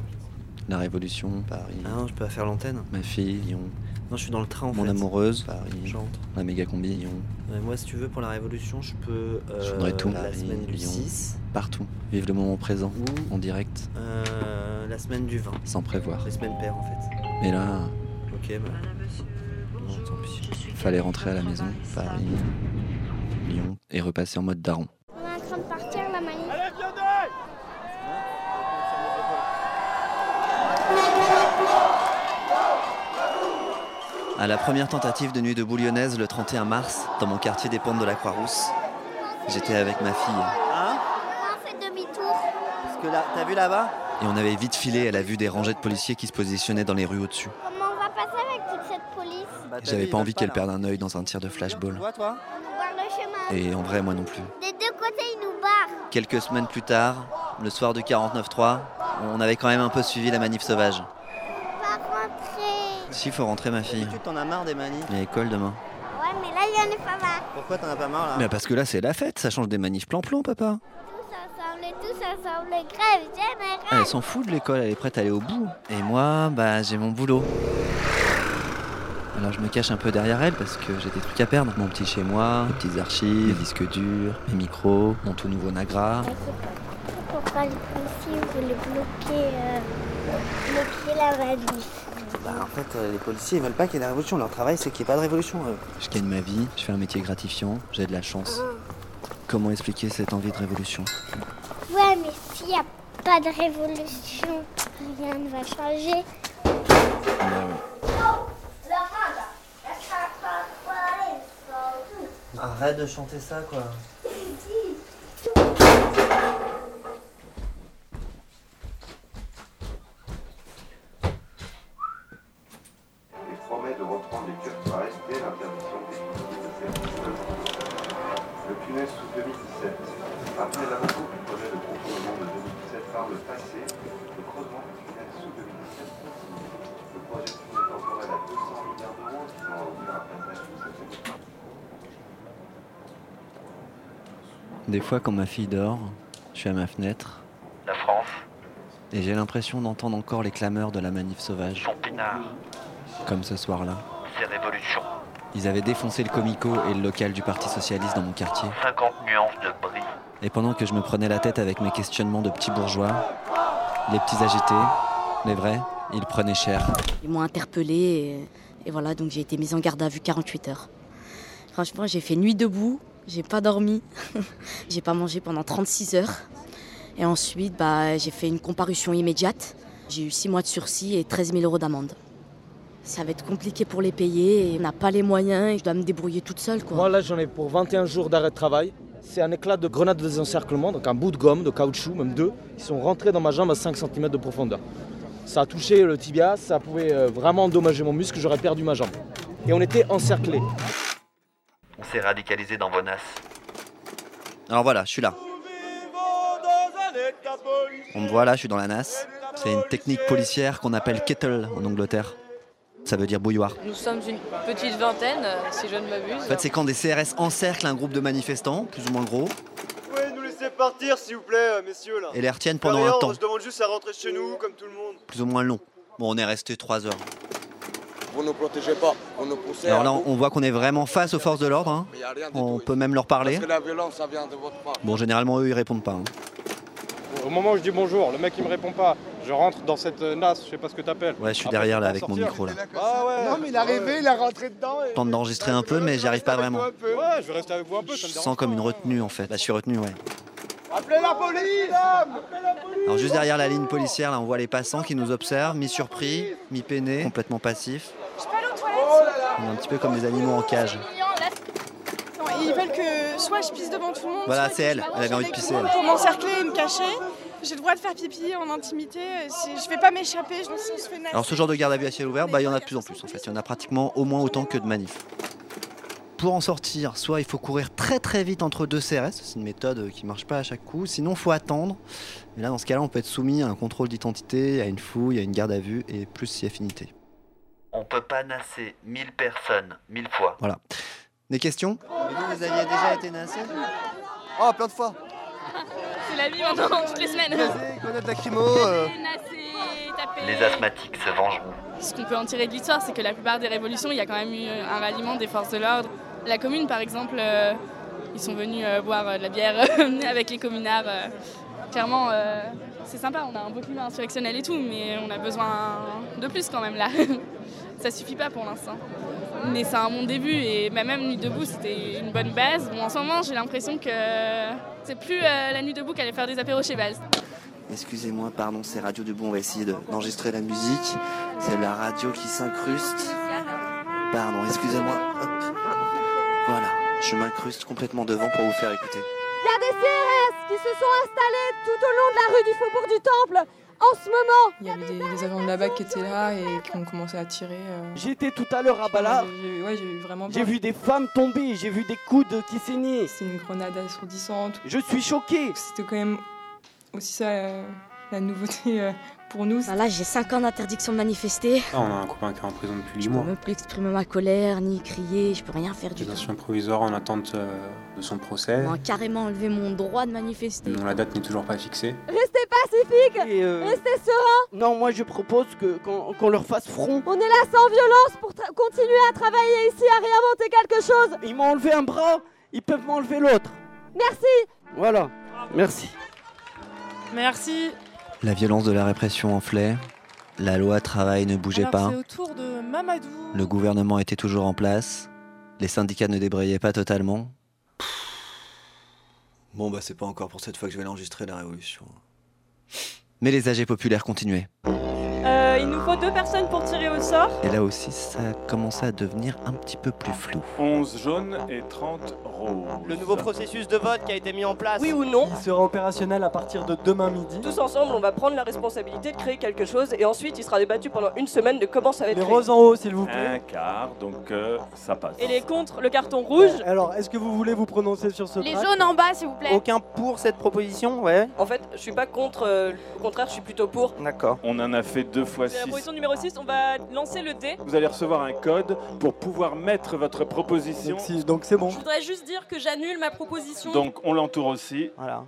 La Révolution, Paris. Ah non, je peux pas faire l'antenne. Ma fille, Lyon. Non, je suis dans le train en Mon fait. amoureuse, Paris. J'entre. La méga combi, Lyon. Ouais, moi, si tu veux, pour la Révolution, je peux. euh, Je voudrais tout. La Paris, semaine du Lyon. 6, Partout. Vive le moment présent, en direct, euh, la semaine du 20. sans prévoir. Les semaines paires en fait. Mais là, Ok, bah. Tant pis. fallait rentrer à la maison, Paris, Lyon, et repasser en mode daron. On est en train de partir la manif. À la première tentative de nuit debout lyonnaise le 31 mars, dans mon quartier des Pentes de la Croix-Rousse, j'étais avec ma fille. On fait demi-tour. Parce que là, t'as vu là-bas? Et on avait vite filé à la vue des rangées de policiers qui se positionnaient dans les rues au-dessus. Comment on va passer avec toute cette police J'avais pas envie qu'elle perde un œil dans un tir de flashball. On barre le chemin. Et en vrai, moi non plus. Des deux côtés, ils nous barrent. Quelques semaines plus tard, le soir du 49-3, on avait quand même un peu suivi la manif sauvage. Pas rentrer. Si, faut rentrer ma fille. Tu t'en as marre des manifs Il y a école demain. Ouais, mais là, il y en a pas marre. Pourquoi t'en as pas marre là Mais parce que là, c'est la fête, ça change des manifs plan-plan, papa. Tous ensemble tous ensemble, grève générale. Elle s'en fout de l'école, elle est prête à aller au bout. Et moi, bah, j'ai mon boulot. Alors je me cache un peu derrière elle parce que j'ai des trucs à perdre. Mon petit chez moi, mes petites archives, mes disques durs, mes micros, mon tout nouveau Nagra. Pourquoi les policiers voulaient bloquer, euh, bloquer la manif Bah en fait, euh, les policiers ils veulent pas qu'il y ait de révolution. Leur travail c'est qu'il n'y ait pas de révolution. eux. Je gagne ma vie, je fais un métier gratifiant, j'ai de la chance. Comment expliquer cette envie de révolution? Ouais, mais s'il n'y a pas de révolution, rien ne va changer. Arrête de chanter ça quoi. Des fois, quand ma fille dort, je suis à ma fenêtre La France, et j'ai l'impression d'entendre encore les clameurs de la manif sauvage. son pinard, Comme ce soir-là. ses révolutions. Ils avaient défoncé le comico et le local du Parti Socialiste dans mon quartier. 50 nuances de bris. Et pendant que je me prenais la tête avec mes questionnements de petits bourgeois, les petits agités, les vrais, ils prenaient cher. Ils m'ont interpellé et, et voilà, donc j'ai été mise en garde à vue 48 heures. Franchement, j'ai fait nuit debout, j'ai pas dormi, j'ai pas mangé pendant 36 heures. Et ensuite, bah, j'ai fait une comparution immédiate. J'ai eu 6 mois de sursis et 13 000 euros d'amende. Ça va être compliqué pour les payer on n'a pas les moyens et je dois me débrouiller toute seule. Quoi. Moi là j'en ai pour 21 jours d'arrêt de travail. C'est un éclat de grenade de désencerclement, donc un bout de gomme, de caoutchouc, même deux. Ils sont rentrés dans ma jambe à 5 cm de profondeur. Ça a touché le tibia, ça pouvait euh, vraiment endommager mon muscle, j'aurais perdu ma jambe. Et on était encerclés. On s'est radicalisé dans Vonas. Alors voilà, je suis là. On me voit là, je suis dans la NAS. C'est une technique policière qu'on appelle kettle en Angleterre. Ça veut dire bouilloire. Nous sommes une petite vingtaine, euh, si je ne m'abuse. En fait, c'est quand des CRS encerclent un groupe de manifestants, plus ou moins gros, Vous pouvez nous laisser partir, s'il vous plaît, euh, messieurs, là. et les retiennent pendant un temps, Je demande juste à rentrer chez nous, comme tout le monde. plus ou moins long. Bon, on est resté trois heures. Vous ne protégez pas, vous nous poussez. Alors là, on voit qu'on est vraiment face aux forces de l'ordre. hein. On peut même leur parler. Parce que la violence, ça vient de votre part. Bon, généralement, eux, ils répondent pas. hein. Au moment où je dis bonjour, le mec il me répond pas. Je rentre dans cette euh, NAS, je sais pas ce que t'appelles. Ouais, je suis Après, derrière là avec mon micro là. Ah ouais. Non, mais il est arrivé, il est rentré dedans. Je tente d'enregistrer un peu, mais j'y arrive pas vraiment. Ouais, je vais rester avec vous un peu, ça me Je sens comme une retenue en fait. Là, je suis retenu, ouais. Appelez la police Appelez la police Alors juste derrière la ligne policière, là, on voit les passants qui nous observent, mi-surpris, mi-peinés, complètement passifs. Je peux aller aux toilettes On est un petit peu comme des animaux en cage. Ils veulent que soit je pisse devant tout le monde, Voilà, c'est elle. Elle avait envie de pisser. Pour m'encercler et me cacher. J'ai le droit de faire pipi en intimité. Si je vais pas m'échapper, je me Alors ce genre de garde à vue à ciel ouvert, bah, il y en a de plus en plus en fait. Il y en a pratiquement au moins autant que de manifs. Pour en sortir, soit il faut courir très très vite entre deux CRS, c'est une méthode qui marche pas à chaque coup, sinon il faut attendre. Et là dans ce cas-là, on peut être soumis à un contrôle d'identité, à une fouille, à une garde à vue et plus si affinité. On peut pas nasser 1000 personnes, 1000 fois. Voilà. Des questions? Vous, vous aviez déjà été nassé? Oh, plein de fois C'est la vie maintenant, toutes les semaines. connaître lacrymo. euh. Les asthmatiques se vengeront. Ce qu'on peut en tirer de l'histoire, c'est que la plupart des révolutions, il y a quand même eu un ralliement des forces de l'ordre. La commune, par exemple, euh, ils sont venus euh, boire euh, de la bière avec les communards. Clairement, c'est sympa, on a un beau climat insurrectionnel et tout, mais on a besoin de plus quand même là. Ça suffit pas pour l'instant. Mais c'est un bon début et bah, même Nuit debout, c'était une bonne base. Bon, en ce moment, j'ai l'impression que c'est plus la Nuit debout qu'aller faire des apéros chez Valls. Excusez-moi, pardon, c'est Radio Debout, on va essayer de- d'enregistrer la musique. C'est la radio qui s'incruste. Pardon, excusez-moi. Voilà, je m'incruste complètement devant pour vous faire écouter. Il y a des CRS qui se sont installés tout au long de la rue du Faubourg du Temple en ce moment. Il y avait des, des agents de la BAC qui étaient là et qui ont commencé à tirer. euh. J'étais tout à l'heure à Bala. J'ai- Ouais, j'ai eu vraiment J'ai vu des femmes tomber, j'ai vu des coudes qui saignaient. C'est une grenade assourdissante. Je suis choqué. C'était quand même aussi ça euh, la nouveauté euh, pour nous. Bah là, j'ai 5 ans d'interdiction de manifester. Ah, on a un copain qui est en prison depuis 8 Je peux mois. même plus exprimer ma colère, ni crier, je peux rien faire du tout. Détention provisoire en attente euh, de son procès. On m'a carrément enlevé mon droit de manifester. dont la date n'est toujours pas fixée. Restez pacifiques, euh, restez sereins. Non, moi je propose que qu'on leur fasse front. On est là sans violence pour continuer à travailler ici, à réinventer quelque chose. Ils m'ont enlevé un bras, ils peuvent m'enlever l'autre. Merci. Voilà, merci. Merci. La violence de la répression enflait. La loi travail ne bougeait Alors, pas. De Mamadou. Le gouvernement était toujours en place. Les syndicats ne débrayaient pas totalement. Bon, bah, c'est pas encore pour cette fois que je vais l'enregistrer, la révolution. Mais les âgés populaires continuaient. Euh, il nous faut deux personnes pour tirer au sort. Et là aussi, ça a commencé à devenir un petit peu plus flou. 11 jaunes et 30 roses. Le nouveau processus de vote qui a été mis en place. Oui ou non Il sera opérationnel à partir de demain midi. Tous ensemble, on va prendre la responsabilité de créer quelque chose et ensuite il sera débattu pendant une semaine de comment ça va être Les créé. roses en haut, s'il vous Un plaît. quart, donc euh, ça passe. Et les contre, le carton rouge. Alors, est-ce que vous voulez vous prononcer sur ce Les jaunes en bas, s'il vous plaît. Aucun pour cette proposition, ouais. En fait, je suis pas contre, euh, au contraire, je suis plutôt pour. D'accord. On en a fait deux fois la 6. proposition numéro 6, on va lancer le dé. Vous allez recevoir un code pour pouvoir mettre votre proposition. Donc c'est bon. Je voudrais juste dire que j'annule ma proposition. Donc on l'entoure aussi. Voilà.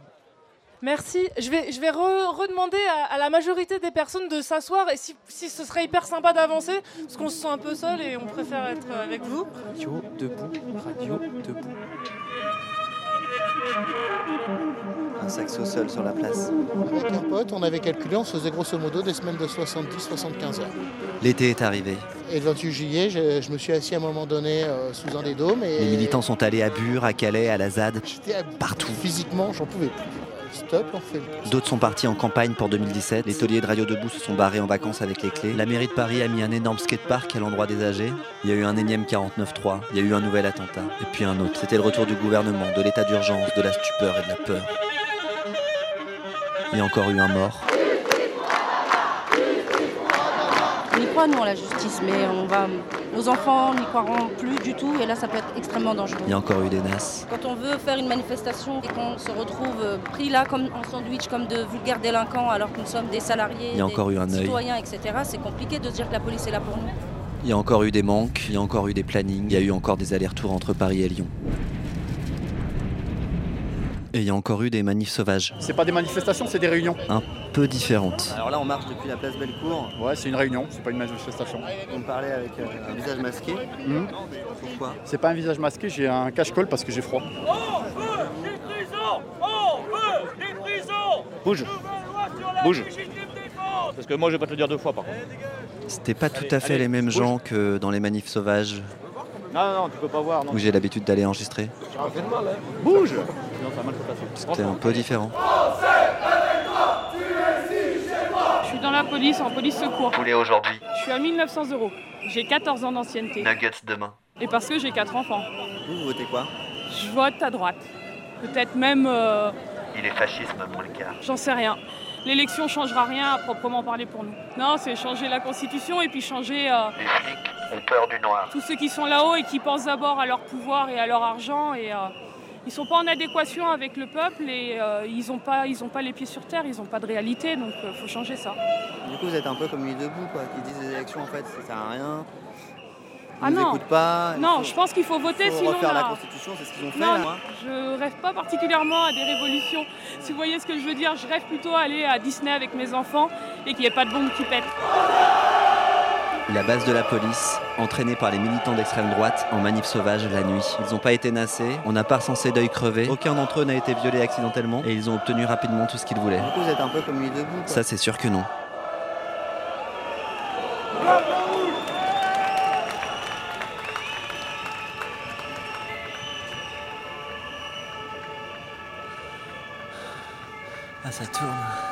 Merci. Je vais, je vais re- redemander à, à la majorité des personnes de s'asseoir et si, si ce serait hyper sympa d'avancer, parce qu'on se sent un peu seul et on préfère être avec vous. Radio debout, radio debout. Un saxo seul sur la place. Avec un pote, on avait calculé, on se faisait grosso modo des semaines de 70-75 heures. L'été est arrivé. Et le 28 juillet, je, je me suis assis à un moment donné euh, sous un des dômes et Les militants sont allés à Bure, à Calais, à la ZAD. partout. Physiquement, j'en pouvais plus. D'autres sont partis en campagne pour 2017. Les tauliers de Radio Debout se sont barrés en vacances avec les clés. La mairie de Paris a mis un énorme skatepark à l'endroit des âgés. Il y a eu un énième 49-3. Il y a eu un nouvel attentat. Et puis un autre. C'était le retour du gouvernement, de l'état d'urgence, de la stupeur et de la peur. Il y a encore eu un mort. On y croit, nous, la justice, mais on va, nos enfants n'y croiront plus du tout, et là, ça peut être extrêmement dangereux. Il y a encore eu des nasses. Quand on veut faire une manifestation et qu'on se retrouve pris là comme en sandwich, comme de vulgaires délinquants, alors que nous sommes des salariés, Il y a des eu un citoyens, etc., c'est compliqué de se dire que la police est là pour nous. Il y a encore eu des manques. Il y a encore eu des plannings. Il y a eu encore des allers-retours entre Paris et Lyon. Et il y a encore eu des manifs sauvages. C'est pas des manifestations, c'est des réunions. Un peu différentes. Alors là, on marche depuis la place Bellecour. Ouais, c'est une réunion, c'est pas une manifestation. On parlait avec euh, un visage masqué. Mhm. Pourquoi C'est pas un visage masqué, j'ai un cache-colle parce que j'ai froid. Bouge Bouge Parce que moi je vais pas te le dire deux fois par contre. C'était pas tout à fait allez, les mêmes bouge. gens que dans les manifs sauvages Non, non, non, tu peux pas voir. Non. où j'ai l'habitude d'aller enregistrer. Bouge Sinon ça a mal se passer. C'était un peu différent. Je suis dans la police, en police secours. Poulet aujourd'hui, Je suis à 1900 euros. J'ai 14 ans d'ancienneté. nuggets demain. Et parce que j'ai 4 enfants. Vous, vous votez quoi? Je vote à droite. Peut-être même. euh, il est fascisme pour l'écart. J'en sais rien. L'élection changera rien à proprement parler pour nous. Non, c'est changer la constitution et puis changer euh, Les flics ont peur du noir. tous ceux qui sont là-haut et qui pensent d'abord à leur pouvoir et à leur argent et euh, ils sont pas en adéquation avec le peuple et euh, ils n'ont pas, ils ont pas les pieds sur terre, ils n'ont pas de réalité, donc il faut changer ça. Du coup, vous êtes un peu comme Nuit debout, quoi, qui disent les élections, en fait, ça sert à rien. Ils Ah non. écoutent pas. Non, faut- je pense qu'il faut voter faut sinon. refaire la Constitution, c'est ce qu'ils ont fait, Non, là. hein. je rêve pas particulièrement à des révolutions. Si vous voyez ce que je veux dire, je rêve plutôt à aller à Disney avec mes enfants et qu'il n'y ait pas de bombe qui pète. La base de la police, entraînée par les militants d'extrême droite en manif sauvage la nuit. Ils n'ont pas été nassés, on n'a pas recensé d'œil crevé, aucun d'entre eux n'a été violé accidentellement et ils ont obtenu rapidement tout ce qu'ils voulaient. Du coup, vous êtes un peu comme Nuit debout. quoi. Ça, c'est sûr que non. Ah, ça tourne.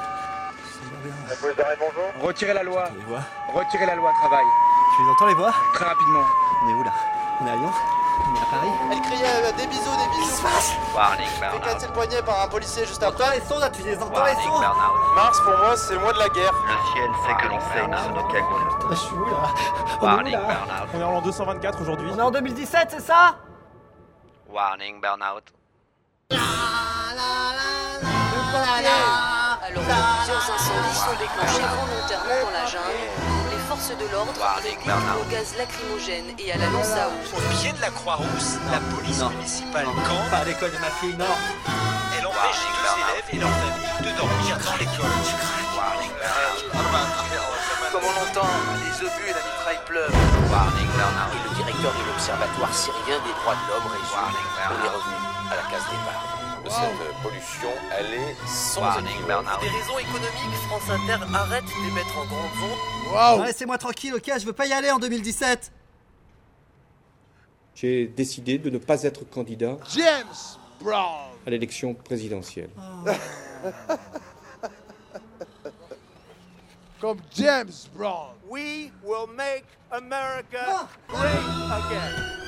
Bonjour. Retirez la loi. Retirez la loi travail. Tu les entends les voix? Très rapidement. On est où là? On est à Lyon? On est à Paris? Elle criait euh, des bisous, des bisous. Warning, Elle burn cassé le poignet par un policier juste après. les sons là, tu les entends Warning, burn out. Mars pour moi c'est le mois de la guerre. Le ciel sait que l'enseigne sous nos cagoules. Je suis où là? Warning, burn out. On est en l'an 224 aujourd'hui. On est en 2017, c'est ça? Warning, burn out. Alors que plusieurs incendies sont déclenchés volontairement dans la jungle, les forces de l'ordre au gaz lacrymogène et à la lance à eau. Au pied de la Croix-Rousse, la police municipale campe. Pas à l'école de ma fille, non. Elle empêche les deux élèves et leurs familles de dormir dans l'école. Comme on l'entend, les obus et la mitraille pleuvent. Warning. Et le directeur de l'Observatoire syrien des droits de l'homme résume. On est revenu à la case départ. Cette pollution, elle est sans burn Pour des raisons économiques, France Inter arrête d'émettre en grande onde. Ouais, Laissez-moi tranquille, ok Je veux pas y aller en 2017 J'ai décidé de ne pas être candidat James Brown. à l'élection présidentielle. Comme James Brown. We will make America great again.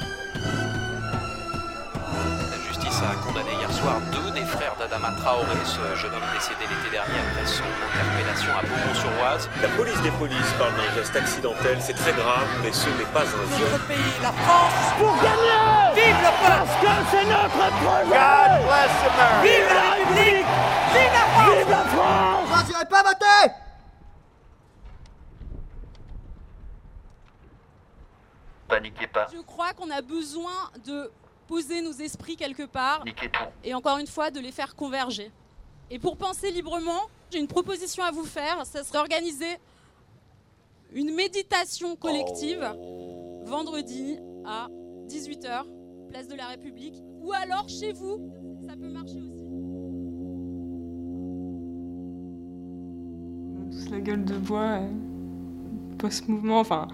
A condamné hier soir deux des frères d'Adama Traoré, ce jeune homme décédé l'été dernier après son interpellation à Beaumont-sur-Oise. La police des polices parle d'un geste accidentel, c'est très grave, mais ce n'est pas un viol. Notre pays, la France, pour gagner Vive la France Parce que c'est notre projet. God bless America. Vive la République. Vive la France. Vive la France. Moi, j'irai pas voter Paniquez pas. Je crois qu'on a besoin de poser nos esprits quelque part et encore une fois de les faire converger. Et pour penser librement, j'ai une proposition à vous faire, ça serait organiser une méditation collective vendredi à 18h, place de la République, ou alors chez vous, ça peut marcher aussi. Tous la gueule de bois, euh, post-mouvement, enfin,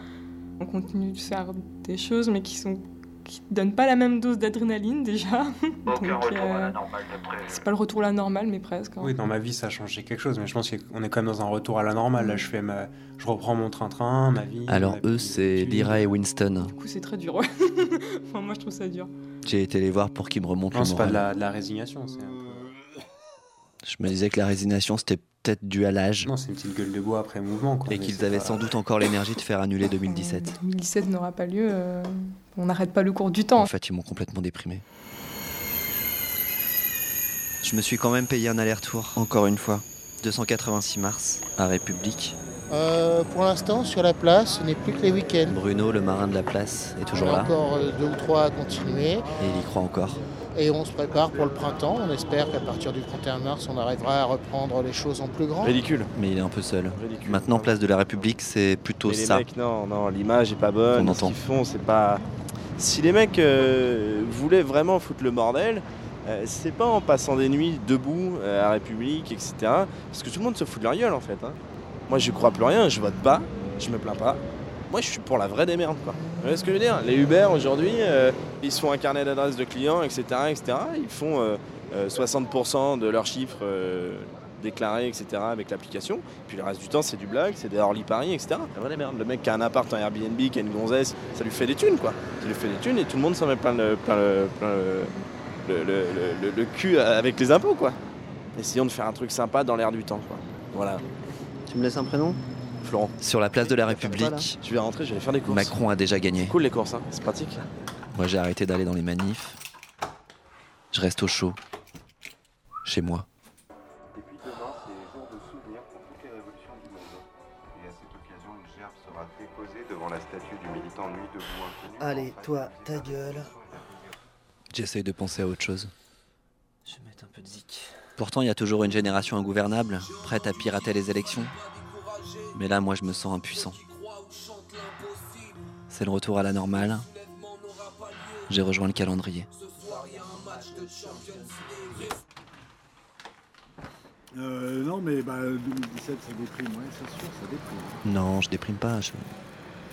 on continue de faire des choses, mais qui sont qui donnent pas la même dose d'adrénaline déjà. Aucun Donc, retour à euh, la normale d'après. c'est pas le retour à la normale, mais presque. hein. Oui, dans ma vie, ça a changé quelque chose, mais je pense qu'on est quand même dans un retour à la normale. Là, je fais ma... je reprends mon train-train, ma vie. Alors ma- eux, c'est Lyra et Winston. Du coup, c'est très dur. enfin, moi, je trouve ça dur. J'ai été les voir pour qu'ils me remontent Non, le c'est pas moral. de la, de la résignation, c'est un peu- Je me disais que la résignation, c'était peut-être dû à l'âge. Non, c'est une petite gueule de bois après mouvement. Quoi, Et qu'ils avaient pas- sans doute encore l'énergie de faire annuler 2017. 2017 n'aura pas lieu. euh, on n'arrête pas le cours du temps. En fait, ils m'ont complètement déprimé. Je me suis quand même payé un aller-retour, encore une fois. 286 mars, à République. Euh, pour l'instant, sur la place, ce n'est plus que les week-ends. Bruno, le marin de la place, est toujours On a là. encore euh, deux ou trois à continuer. Et il y croit encore. Et on se prépare pour le printemps. On espère qu'à partir du 31 mars, on arrivera à reprendre les choses en plus grand. Ridicule. Mais il est un peu seul. Maintenant, place de la République, c'est plutôt Mais les ça. mecs, non, non, l'image est pas bonne. Qu'on Ce entend. qu'ils font, c'est pas. Si les mecs euh, voulaient vraiment foutre le bordel, euh, c'est pas en passant des nuits debout euh, à République, etc. Parce que tout le monde se fout de leur gueule en fait. hein. Moi, je crois plus rien, je vote pas, je me plains pas. Moi, je suis pour la vraie démerde, quoi. Vous voyez ce que je veux dire? Les Uber aujourd'hui, euh, ils se font un carnet d'adresses de clients, etc., etc. Ils font euh, euh, 60% de leurs chiffres euh, déclarés, etc., avec l'application. Puis le reste du temps, c'est du blague, c'est des Orly Paris, etc. La vraie démerde. Le mec qui a un appart en Airbnb, qui a une gonzesse, ça lui fait des thunes, quoi. Ça lui fait des thunes et tout le monde s'en met plein le, plein le, plein le, le, le- le- le- le cul avec les impôts, quoi. Essayons de faire un truc sympa dans l'air du temps, quoi. Voilà. Tu me laisses un prénom? Florent. Sur la place de la République, Je vais rentrer, je vais faire des courses. Macron a déjà gagné. Cool les courses, hein. c'est pratique. Moi, j'ai arrêté d'aller dans les manifs. Je reste au chaud. Chez moi. Et puis demain, c'est jour de souvenir pour toutes les révolutions du monde. Et à cette occasion, une gerbe sera déposée devant la statue du militant Nuit debout inconnu. Allez, toi, ta gueule. J'essaye de penser à autre chose. Je vais mettre un peu de zik. Pourtant, il y a toujours une génération ingouvernable, prête à pirater les élections. Mais là, moi, je me sens impuissant. C'est le retour à la normale. J'ai rejoint le calendrier. Euh, non, mais bah, 2017, ça déprime, ouais, c'est sûr, ça déprime. Non, je déprime pas. Je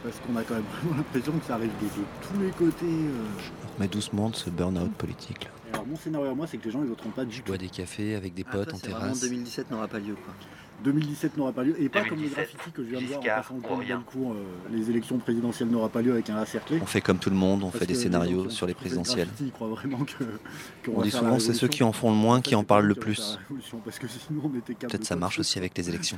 Parce qu'on a quand même vraiment l'impression que ça arrive de, de tous les côtés. euh. me remets doucement de ce burn-out politique. Là. Mon scénario à moi, c'est que les gens, ils voteront pas du Je tout. bois des cafés avec des potes en terrasse. 2017 n'aura pas lieu, quoi. 2017 n'aura pas lieu, et pas comme les 2017, graffitis que je viens de voir en passant le euh, les élections présidentielles n'aura pas lieu avec un A cerclé. On fait comme tout le monde, on Parce fait des scénarios sur les le présidentielles. croient vraiment que. On dit souvent c'est ceux qui en font le moins qui en parlent le plus. Peut-être ça marche aussi avec les élections.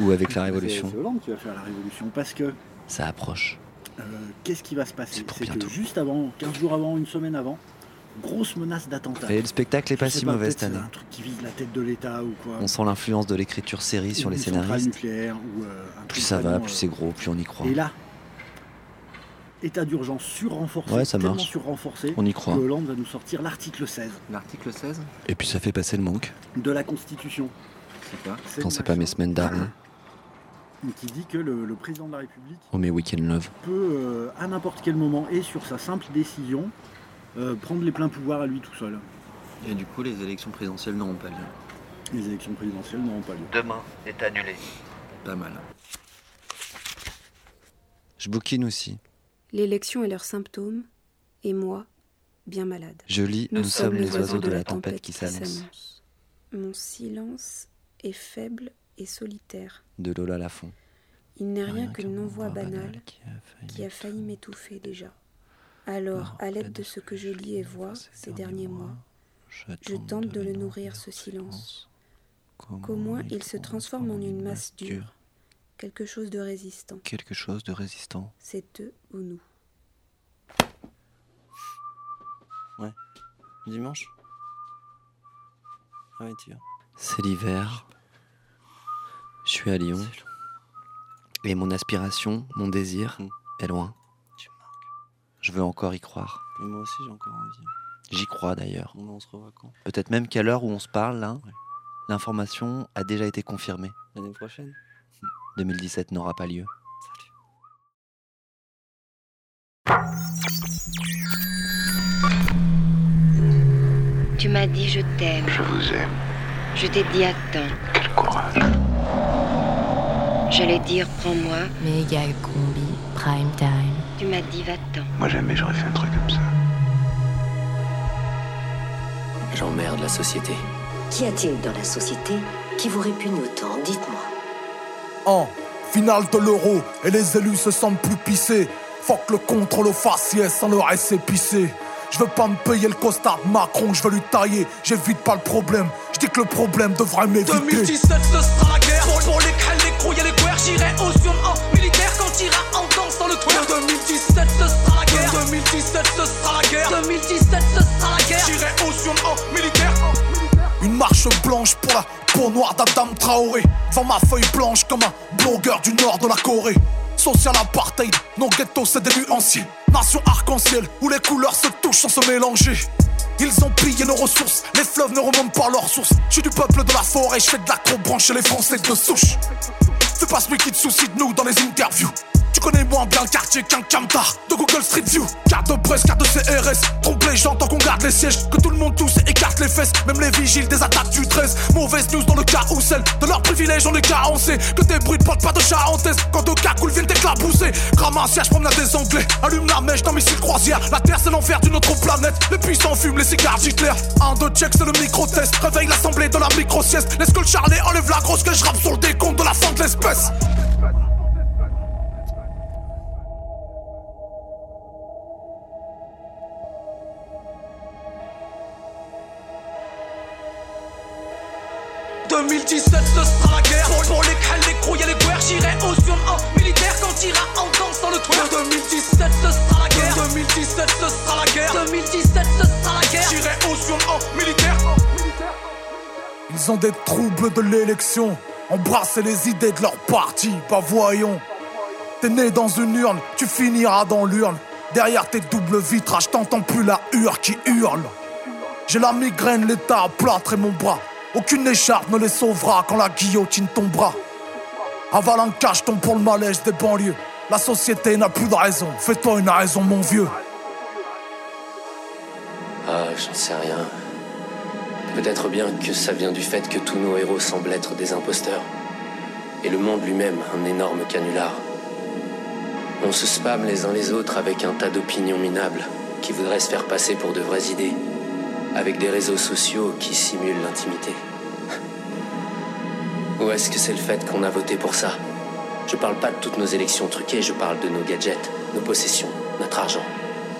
Ou avec la révolution. C'est Hollande qui va faire la révolution parce que Ça approche. euh, qu'est-ce qui va se passer? C'est que bientôt. juste avant, 15 jours avant, une semaine avant, grosse menace d'attentat. Et le spectacle est pas si mauvais cette année. un truc qui vise la tête de l'État ou quoi. On sent l'influence de l'écriture série sur les scénaristes. nucléaire ou, euh, un Plus ça va, plus euh, c'est gros, plus on y croit. Et là, état d'urgence surrenforcé, Ouais, ça tellement marche. surrenforcé, On y croit. que Hollande va nous sortir l'article 16 L'article 16 Et puis ça fait passer le manque. de la Constitution. C'est Quand c'est pas mes semaines d'armes, qui dit que le, le président de la République week-end love. peut, euh, à n'importe quel moment et sur sa simple décision, euh, prendre les pleins pouvoirs à lui tout seul. Et du coup, les élections présidentielles n'auront pas lieu. Les élections présidentielles n'auront pas lieu. Demain est annulé. Pas mal. Je bouquine aussi. L'élection et leurs symptômes, et moi, bien malade. Je lis Nous, sommes les oiseaux de la tempête qui s'annonce. s'annonce. Mon silence est faible et solitaire. De Lola Lafont. Il n'est rien qu'une non-voix banale qui a failli m'étouffer déjà. Alors, à l'aide de ce que je lis et vois ces derniers mois, je tente de le nourrir ce silence. Qu'au moins il se transforme en une masse dure, quelque chose de résistant. Quelque chose de résistant. C'est eux ou nous. Ouais. Dimanche? Ah ouais, tu vas. C'est l'hiver. Je suis à Lyon. Et mon aspiration, mon désir, est loin. Je veux encore y croire. moi aussi, j'ai encore envie. J'y crois d'ailleurs. On se revoit quand? Peut-être même qu'à l'heure où on se parle, là, l'information a déjà été confirmée. L'année prochaine? 2017 n'aura pas lieu. Tu m'as dit je t'aime. Je vous aime. Je t'ai dit attends. Quel courage. J'allais dire prends-moi. Méga combi, prime time. Tu m'as dit va-t'en. Moi jamais j'aurais fait un truc comme ça. J'emmerde la société. Qu'y a-t-il dans la société qui vous répugne autant Dites-moi. En finale de l'euro et les élus se sentent plus pissés. Fuck le contrôle au faciès sans le reste épicé. Je veux pas me payer le costard Macron, je veux lui tailler. J'évite pas le problème, je dis que le problème devrait m'éviter. 2017 ce sera la guerre Pour, pour les crêles, les et les guerres J'irai au Sion en militaire quand t'iras en danse dans le twerk 2017 ce sera la guerre 2017 ce sera la guerre 2017 ce sera la guerre J'irai au Sion en militaire Une marche blanche pour la peau noire d'Adam Traoré. Devant ma feuille blanche comme un blogueur du nord de la Corée. Social apartheid, nos ghettos c'est des nuanciers. Nation arc-en-ciel où les couleurs se touchent sans se mélanger. Ils ont pillé nos ressources, les fleuves ne remontent pas leurs sources. Je suis du peuple de la forêt, je fais de l'acro chez les Français de souche. Fais pas celui qui te soucie de nous dans les interviews. Tu connais moins bien le quartier qu'un camtar de Google Street View. Carte de presse, carte de CRS. Trompe les gens tant qu'on garde les sièges. Que tout le monde tousse et écarte les fesses. Même les vigiles des attaques du 13. Mauvaise news dans le carrousel. De leurs privilèges, on est carencé. Que tes bruits de porte pas de charentaise. Quand deux cagoules viennent t'éclabousser. Ramassière, promenade des anglais. Allume la mèche d'un missile croisière. La terre, c'est l'enfer d'une autre planète. Les puissants fument les cigares d'Hitler. Un, deux, check, c'est le micro-test. Réveille l'assemblée de la micro-sieste. Laisse que le charlet enlève la grosse que je rappe sur le décompte de la fin de l'espèce. 2017, ce sera la guerre. Pour, pour les crêles, les crocs et les guerres, j'irai au Sion en militaire quand ira en danse dans le toit. 2017, ce sera la guerre. 2017, ce sera la guerre. 2017, ce sera la guerre. J'irai au Sion en militaire. Ils ont des troubles de l'élection. Embrasser les idées de leur parti, bah voyons. T'es né dans une urne, tu finiras dans l'urne. Derrière tes doubles vitrages, t'entends plus la hure qui hurle. J'ai la migraine, l'état à plâtrer mon bras. Aucune écharpe ne les sauvera quand la guillotine tombera. Avale un cacheton pour le malaise des banlieues. La société n'a plus de raison. Fais-toi une raison, mon vieux. Ah, j'en sais rien. Peut-être bien que ça vient du fait que tous nos héros semblent être des imposteurs. Et le monde lui-même un énorme canular. On se spamme les uns les autres avec un tas d'opinions minables qui voudraient se faire passer pour de vraies idées. Avec des réseaux sociaux qui simulent l'intimité. Ou est-ce que c'est le fait qu'on a voté pour ça? Je parle pas de toutes nos élections truquées, je parle de nos gadgets, nos possessions, notre argent.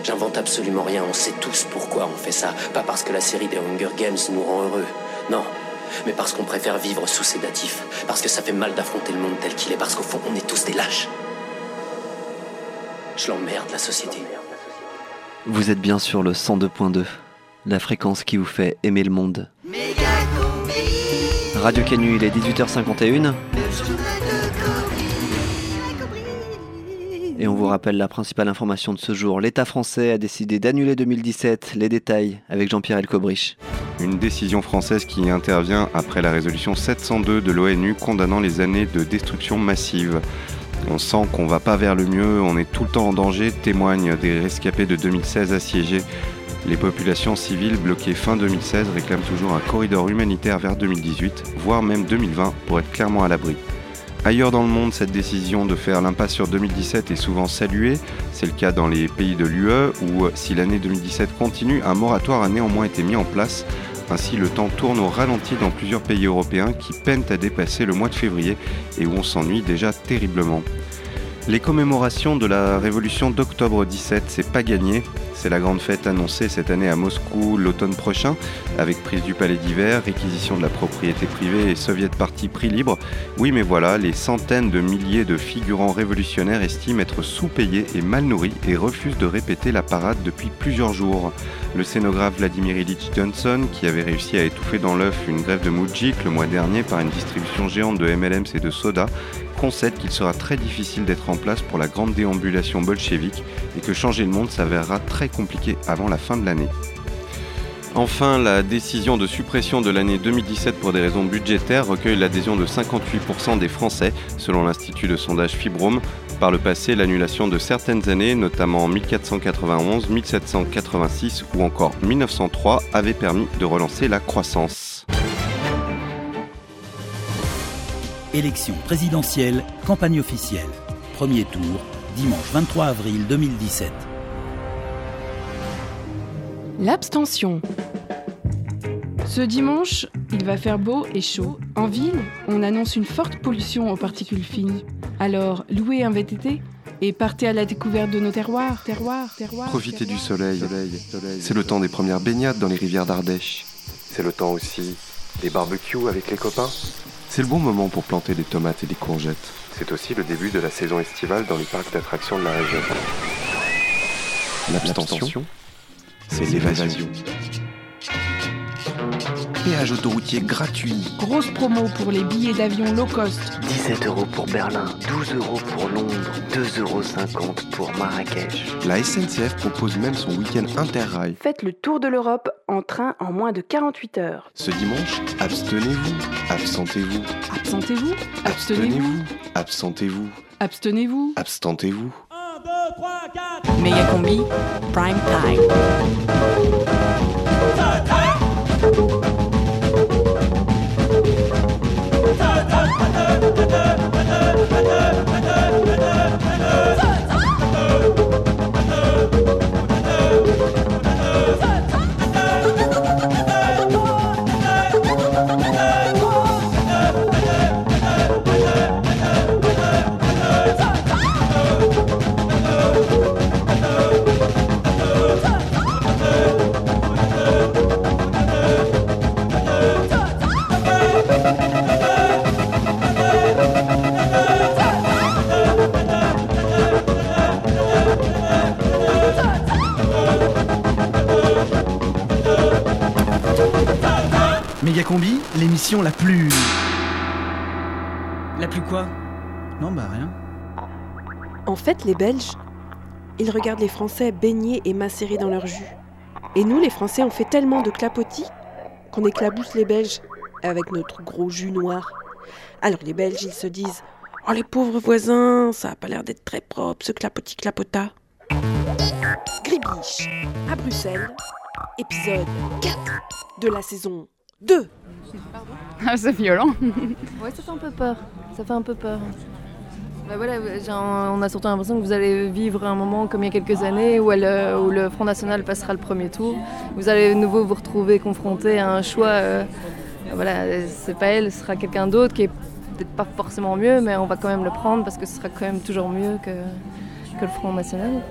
J'invente absolument rien, on sait tous pourquoi on fait ça. Pas parce que la série des Hunger Games nous rend heureux. Non. Mais parce qu'on préfère vivre sous sédatif. Parce que ça fait mal d'affronter le monde tel qu'il est. Parce qu'au fond, on est tous des lâches. Je l'emmerde, la société. Vous êtes bien sur le 102.2, la fréquence qui vous fait aimer le monde. Radio Canu, il est 18h51. Et on vous rappelle la principale information de ce jour. L'État français a décidé d'annuler 2017. Les détails avec Jean-Pierre Elkobrich. Une décision française qui intervient après la résolution 702 de l'ONU condamnant les années de destruction massive. On sent qu'on va pas vers le mieux, on est tout le temps en danger, témoignent des rescapés de 2016 assiégés. Les populations civiles bloquées fin 2016 réclament toujours un corridor humanitaire vers 2018, voire même 2020 pour être clairement à l'abri. Ailleurs dans le monde, cette décision de faire l'impasse sur 2017 est souvent saluée. C'est le cas dans les pays de l'UE où, si l'année 2017 continue, un moratoire a néanmoins été mis en place. Ainsi, le temps tourne au ralenti dans plusieurs pays européens qui peinent à dépasser le mois de février et où on s'ennuie déjà terriblement. Les commémorations de la révolution d'octobre 17, c'est pas gagné. C'est la grande fête annoncée cette année à Moscou l'automne prochain, avec prise du palais d'hiver, réquisition de la propriété privée et soviet parti prix libre. Oui, mais voilà, les centaines de milliers de figurants révolutionnaires estiment être sous-payés et mal nourris et refusent de répéter la parade depuis plusieurs jours. Le scénographe Vladimir Ilyich Johnson, qui avait réussi à étouffer dans l'œuf une grève de Moujik le mois dernier par une distribution géante de MLMs et de soda, qu'il sera très difficile d'être en place pour la grande déambulation bolchevique et que changer le monde s'avérera très compliqué avant la fin de l'année. Enfin, la décision de suppression de l'année 2017 pour des raisons budgétaires recueille l'adhésion de 58% des Français, selon l'Institut de sondage Fibrom. Par le passé, l'annulation de certaines années, notamment 1491, 1786 ou encore 1903, avait permis de relancer la croissance. Élection présidentielle, campagne officielle. Premier tour, dimanche 23 avril 2017. L'abstention. Ce dimanche, il va faire beau et chaud. En ville, on annonce une forte pollution aux particules fines. Alors, louez un VTT et partez à la découverte de nos terroirs, terroirs, terroirs. Profitez du soleil. C'est le temps des premières baignades dans les rivières d'Ardèche. C'est le temps aussi des barbecues avec les copains. C'est le bon moment pour planter des tomates et des courgettes. C'est aussi le début de la saison estivale dans les parcs d'attractions de la région. L'abstention, c'est l'évasion. Péage autoroutier gratuit. Grosse promo pour les billets d'avion low cost. 17 euros pour Berlin, 12 euros pour Londres, 2,50 euros pour Marrakech. La SNCF propose même son week-end interrail. Faites le tour de l'Europe en train en moins de 48 heures. Ce dimanche, abstenez-vous, absentez-vous, Absentez-vous Abstenez-vous absentez-vous, Abstenez-vous abstentez-vous. Méga combi, prime time. Combi, l'émission la plus. La plus quoi? Non, bah rien. En fait, les Belges, ils regardent les Français baigner et macérer dans leur jus. Et nous, les Français, on fait tellement de clapotis qu'on éclabousse les Belges avec notre gros jus noir. Alors les Belges, ils se disent Oh les pauvres voisins, ça a pas l'air d'être très propre ce clapotis clapota. Gribiche, à Bruxelles, épisode 4 de la saison 2. Ah, c'est violent. ouais, ça fait un peu peur. Ça fait un peu peur. Bah voilà, on a surtout l'impression que vous allez vivre un moment comme il y a quelques années où, où le Front National passera le premier tour. Vous allez de nouveau vous retrouver confronté à un choix. Euh, voilà, c'est pas elle, ce sera quelqu'un d'autre qui est peut-être pas forcément mieux, mais on va quand même le prendre parce que ce sera quand même toujours mieux que, que le Front National.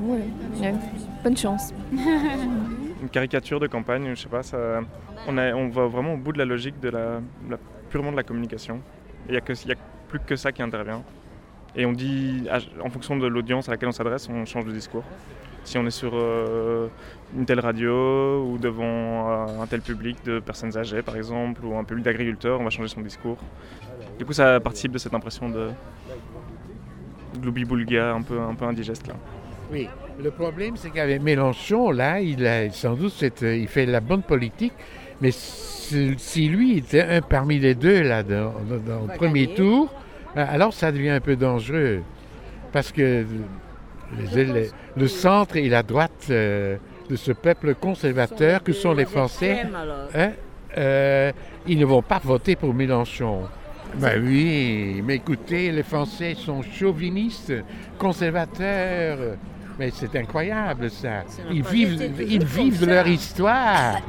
Ouais, bonne chance. Caricature de campagne, je sais pas, on, va vraiment au bout de la logique purement de la communication. Il n'y a, a, plus que ça qui intervient. Et on dit, en fonction de l'audience à laquelle on s'adresse, on change de discours. Si on est sur euh, une telle radio ou devant euh, un tel public de personnes âgées par exemple, ou un public d'agriculteurs, on va changer son discours. Du coup, ça participe de cette impression de gloubi-boulga un peu, un peu indigeste là. Oui, le problème c'est qu'avec Mélenchon, là, il a sans doute il fait la bonne politique, mais si lui était un parmi les deux là dans, le premier tour, alors ça devient un peu dangereux. Parce que le centre et la droite euh, de ce peuple conservateur que sont les Français, hein, euh, ils ne vont pas voter pour Mélenchon. Ben oui, mais écoutez, les Français sont chauvinistes, conservateurs. Mais c'est incroyable ça. Ils vivent, ils vivent de leur histoire.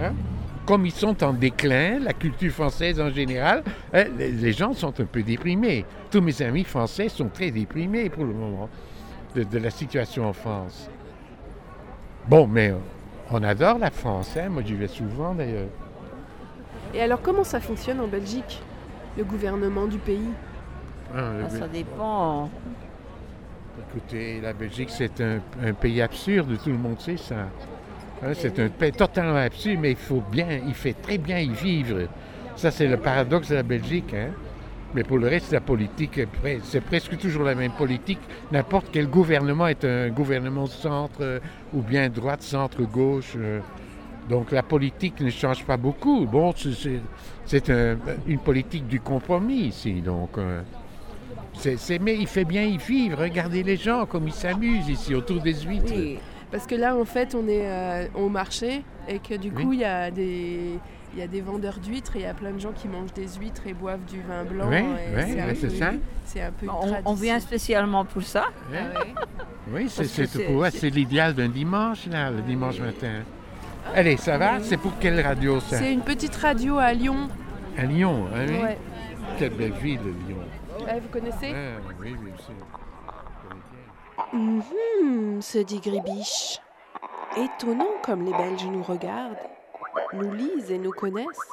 Hein? Comme ils sont en déclin, la culture française en général, hein, les gens sont un peu déprimés. Tous mes amis français sont très déprimés pour le moment de, la situation en France. Bon, mais on adore la France, hein? moi j'y vais souvent d'ailleurs. Et alors comment ça fonctionne en Belgique, le gouvernement du pays? Ah, ah, Ça dépend. Écoutez, la Belgique c'est un, pays absurde, tout le monde sait ça. Hein, c'est un pays totalement absurde, mais il faut bien, il fait très bien y vivre. Ça c'est le paradoxe de la Belgique. Hein? Mais pour le reste, la politique, c'est presque toujours la même politique. N'importe quel gouvernement est un gouvernement centre euh, ou bien droite, centre, gauche. Euh. Donc la politique ne change pas beaucoup. Bon, c'est une politique du compromis ici. Donc, euh. Mais il fait bien y vivre. Regardez les gens comme ils s'amusent ici autour des huîtres. Oui, parce que là, en fait, on est au marché et que du coup, il y a des il y a des vendeurs d'huîtres et il y a plein de gens qui mangent des huîtres et boivent du vin blanc. Oui, c'est ça. C'est un peu on, vient spécialement pour ça. Ah oui, c'est l'idéal d'un dimanche, là, le dimanche matin. Allez, ça va? C'est pour quelle radio, ça? C'est une petite radio à Lyon. À Lyon, hein, oui Quelle belle ville, Lyon. Vous connaissez ah, Oui, oui, c'est... se dit Gribiche. Étonnant comme les Belges nous regardent nous lisent et nous connaissent.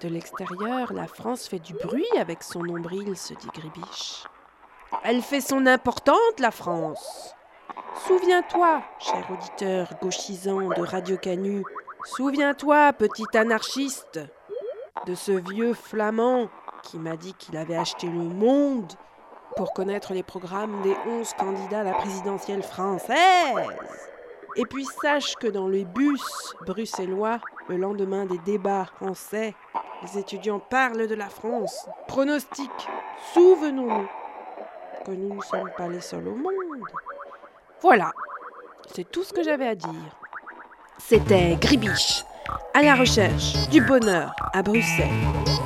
De l'extérieur, la France fait du bruit avec son nombril, se dit Gribiche. Elle fait son importante, la France. Souviens-toi, cher auditeur gauchisant de Radio Canu, souviens-toi, petit anarchiste, de ce vieux flamand qui m'a dit qu'il avait acheté le monde pour connaître les programmes des onze candidats à la présidentielle française. Et puis sache que dans les bus bruxellois, le lendemain des débats français, les étudiants parlent de la France, pronostiquent. Souvenons-nous que nous ne sommes pas les seuls au monde. Voilà, c'est tout ce que j'avais à dire. C'était Gribiche, à la recherche du bonheur à Bruxelles.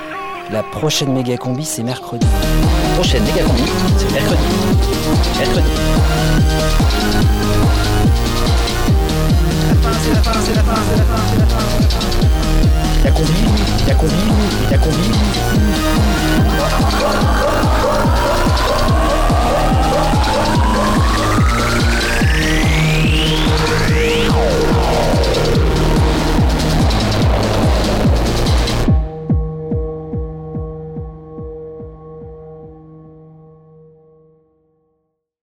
La prochaine méga combi, c'est mercredi. Prochaine méga combi, c'est mercredi. Mercredi. La fin, c'est la fin, c'est la fin, c'est la fin, c'est la fin. La combi, la combi, la combi. La combi.